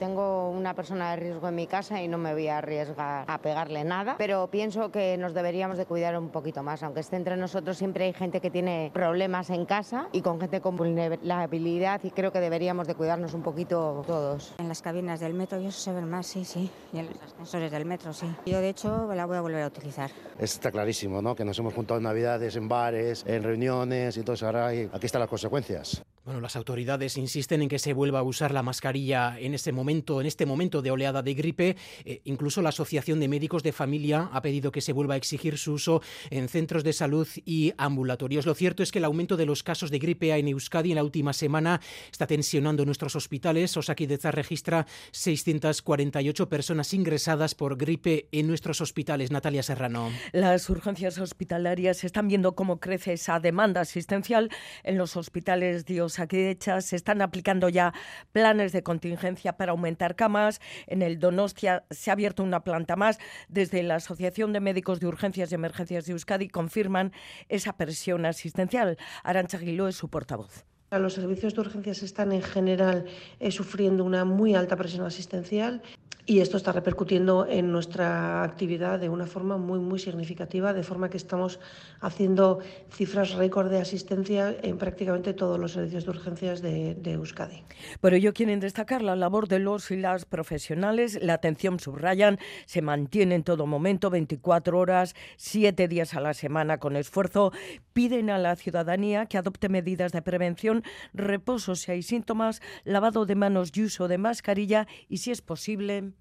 Tengo una persona de riesgo en mi casa y no me voy a arriesgar a pegarle nada, pero pienso que nos deberíamos de cuidar un poquito más, aunque esté entre nosotros siempre hay gente que tiene problemas en casa y con gente con vulnerabilidad y creo que deberíamos de cuidarnos un poquito todos. En las cabinas del metro y eso se ven más, sí, sí, y en los ascensores del metro, sí. Yo de hecho la voy a volver a utilizar. Está clarísimo, ¿no? Que nos hemos juntado en navidades, en bares, en reuniones y entonces ahora hay, aquí están las consecuencias. Bueno, las autoridades insisten en que se vuelva a usar la mascarilla en ese momento, en este momento de oleada de gripe. Eh, incluso la Asociación de Médicos de Familia ha pedido que se vuelva a exigir su uso en centros de salud y ambulatorios. Lo cierto es que el aumento de los casos de gripe en Euskadi en la última semana está tensionando nuestros hospitales. Osakideza registra 648 personas ingresadas por gripe en nuestros hospitales. Natalia Serrano. Las urgencias hospitalarias están viendo cómo crece esa demanda asistencial en los hospitales de Osakideza. Se están aplicando ya planes de contingencia para aumentar camas. En el Donostia se ha abierto una planta más. Desde la Asociación de Médicos de Urgencias y Emergencias de Euskadi confirman esa presión asistencial. Arancha Aguiló es su portavoz. Los servicios de urgencias están en general eh, sufriendo una muy alta presión asistencial y esto está repercutiendo en nuestra actividad de una forma muy, muy significativa, de forma que estamos haciendo cifras récord de asistencia en prácticamente todos los servicios de urgencias de, de Euskadi. Por ello quieren destacar la labor de los y las profesionales. La atención, subrayan, se mantiene en todo momento, 24 horas, 7 días a la semana con esfuerzo. Piden a la ciudadanía que adopte medidas de prevención, reposo si hay síntomas, lavado de manos y uso de mascarilla y, si es posible,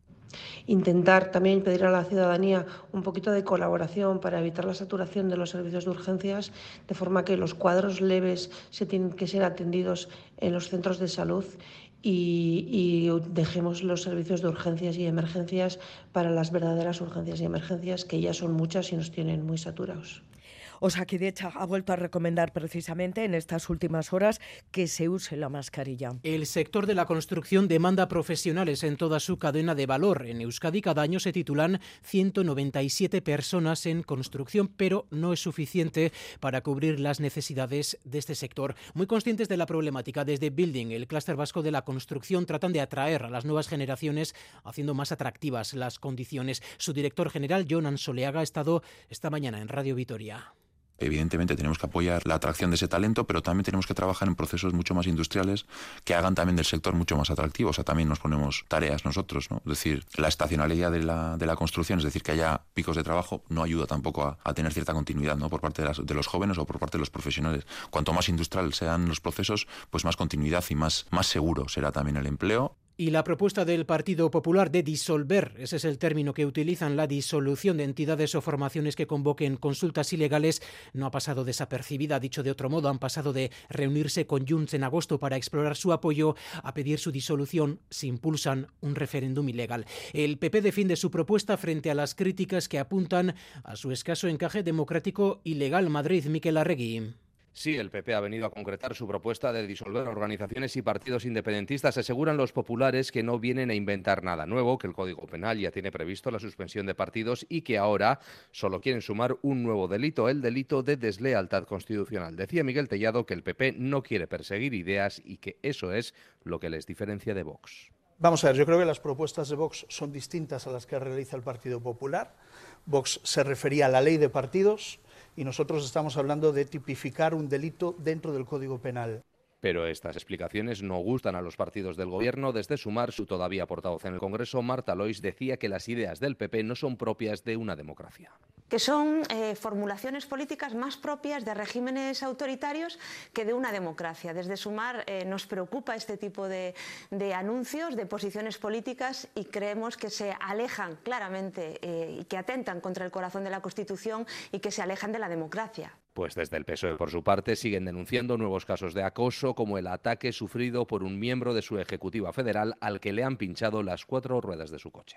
intentar también pedir a la ciudadanía un poquito de colaboración para evitar la saturación de los servicios de urgencias, de forma que los cuadros leves se tienen que ser atendidos en los centros de salud y, dejemos los servicios de urgencias y emergencias para las verdaderas urgencias y emergencias, que ya son muchas y nos tienen muy saturados. Osakidecha ha vuelto a recomendar precisamente en estas últimas horas que se use la mascarilla. El sector de la construcción demanda profesionales en toda su cadena de valor. En Euskadi cada año se titulan 197 personas en construcción, pero no es suficiente para cubrir las necesidades de este sector. Muy conscientes de la problemática, desde Building, el clúster vasco de la construcción, tratan de atraer a las nuevas generaciones haciendo más atractivas las condiciones. Su director general, Jonan Soleaga, ha estado esta mañana en Radio Vitoria. Evidentemente tenemos que apoyar la atracción de ese talento, pero también tenemos que trabajar en procesos mucho más industriales que hagan también del sector mucho más atractivo. O sea, también nos ponemos tareas nosotros, ¿no? Es decir, la estacionalidad de la, de la construcción, es decir, que haya picos de trabajo, no ayuda tampoco a, a tener cierta continuidad, ¿no? Por parte de, de, los jóvenes o por parte de los profesionales. Cuanto más industrial sean los procesos, pues más continuidad y más, más seguro será también el empleo y la propuesta del Partido Popular de disolver, ese es el término que utilizan, la disolución de entidades o formaciones que convoquen consultas ilegales, no ha pasado desapercibida. Dicho de otro modo, han pasado de reunirse con Junts en agosto para explorar su apoyo a pedir su disolución si impulsan un referéndum ilegal. El PP defiende su propuesta frente a las críticas que apuntan a su escaso encaje democrático ilegal. Madrid, Miquel Arregui. Sí, el PP ha venido a concretar su propuesta de disolver organizaciones y partidos independentistas. Aseguran los populares que no vienen a inventar nada nuevo, que el Código Penal ya tiene previsto la suspensión de partidos y que ahora solo quieren sumar un nuevo delito, el delito de deslealtad constitucional. Decía Miguel Tellado que el PP no quiere perseguir ideas y que eso es lo que les diferencia de Vox. Vamos a ver, yo creo que las propuestas de Vox son distintas a las que realiza el Partido Popular. Vox se refería a la ley de partidos y nosotros estamos hablando de tipificar un delito dentro del Código Penal. Pero estas explicaciones no gustan a los partidos del Gobierno. Desde Sumar, su todavía portavoz en el Congreso, Marta Lois, decía que las ideas del PP no son propias de una democracia. Que son eh, formulaciones políticas más propias de regímenes autoritarios que de una democracia. Desde Sumar eh, nos preocupa este tipo de, anuncios, de posiciones políticas y creemos que se alejan claramente eh, y que atentan contra el corazón de la Constitución y que se alejan de la democracia. Pues desde el PSOE, por su parte, siguen denunciando nuevos casos de acoso, como el ataque sufrido por un miembro de su Ejecutiva Federal al que le han pinchado las cuatro ruedas de su coche.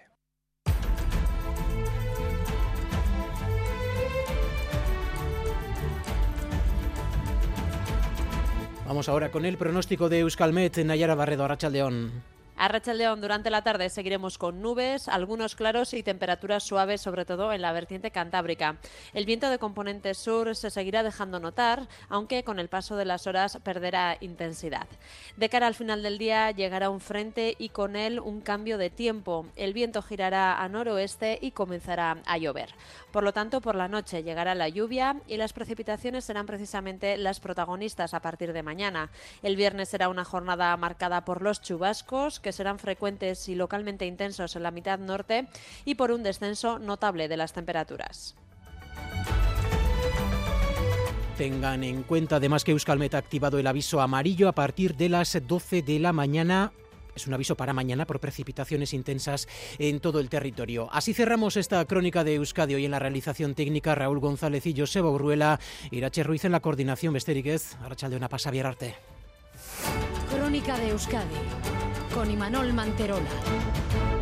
Vamos ahora con el pronóstico de Euskalmet, Nayara Barredo, Arrachaldeón. A León, durante la tarde seguiremos con nubes, algunos claros y temperaturas suaves, sobre todo en la vertiente cantábrica. El viento de componente sur se seguirá dejando notar, aunque con el paso de las horas perderá intensidad. De cara al final del día llegará un frente y con él un cambio de tiempo. El viento girará a noroeste y comenzará a llover. Por lo tanto, por la noche llegará la lluvia y las precipitaciones serán precisamente las protagonistas a partir de mañana. El viernes será una jornada marcada por los chubascos que serán frecuentes y localmente intensos en la mitad norte y por un descenso notable de las temperaturas. Tengan en cuenta además que Euskalmet ha activado el aviso amarillo a partir de las 12 de la mañana es un aviso para mañana por precipitaciones intensas en todo el territorio. Así cerramos esta crónica de Euskadi. Hoy en la realización técnica Raúl González y Joseba Urruela. Irache Ruiz en la coordinación Besteriquez. Arrachalde una pasa arte. Crónica de Euskadi con Imanol Manterola.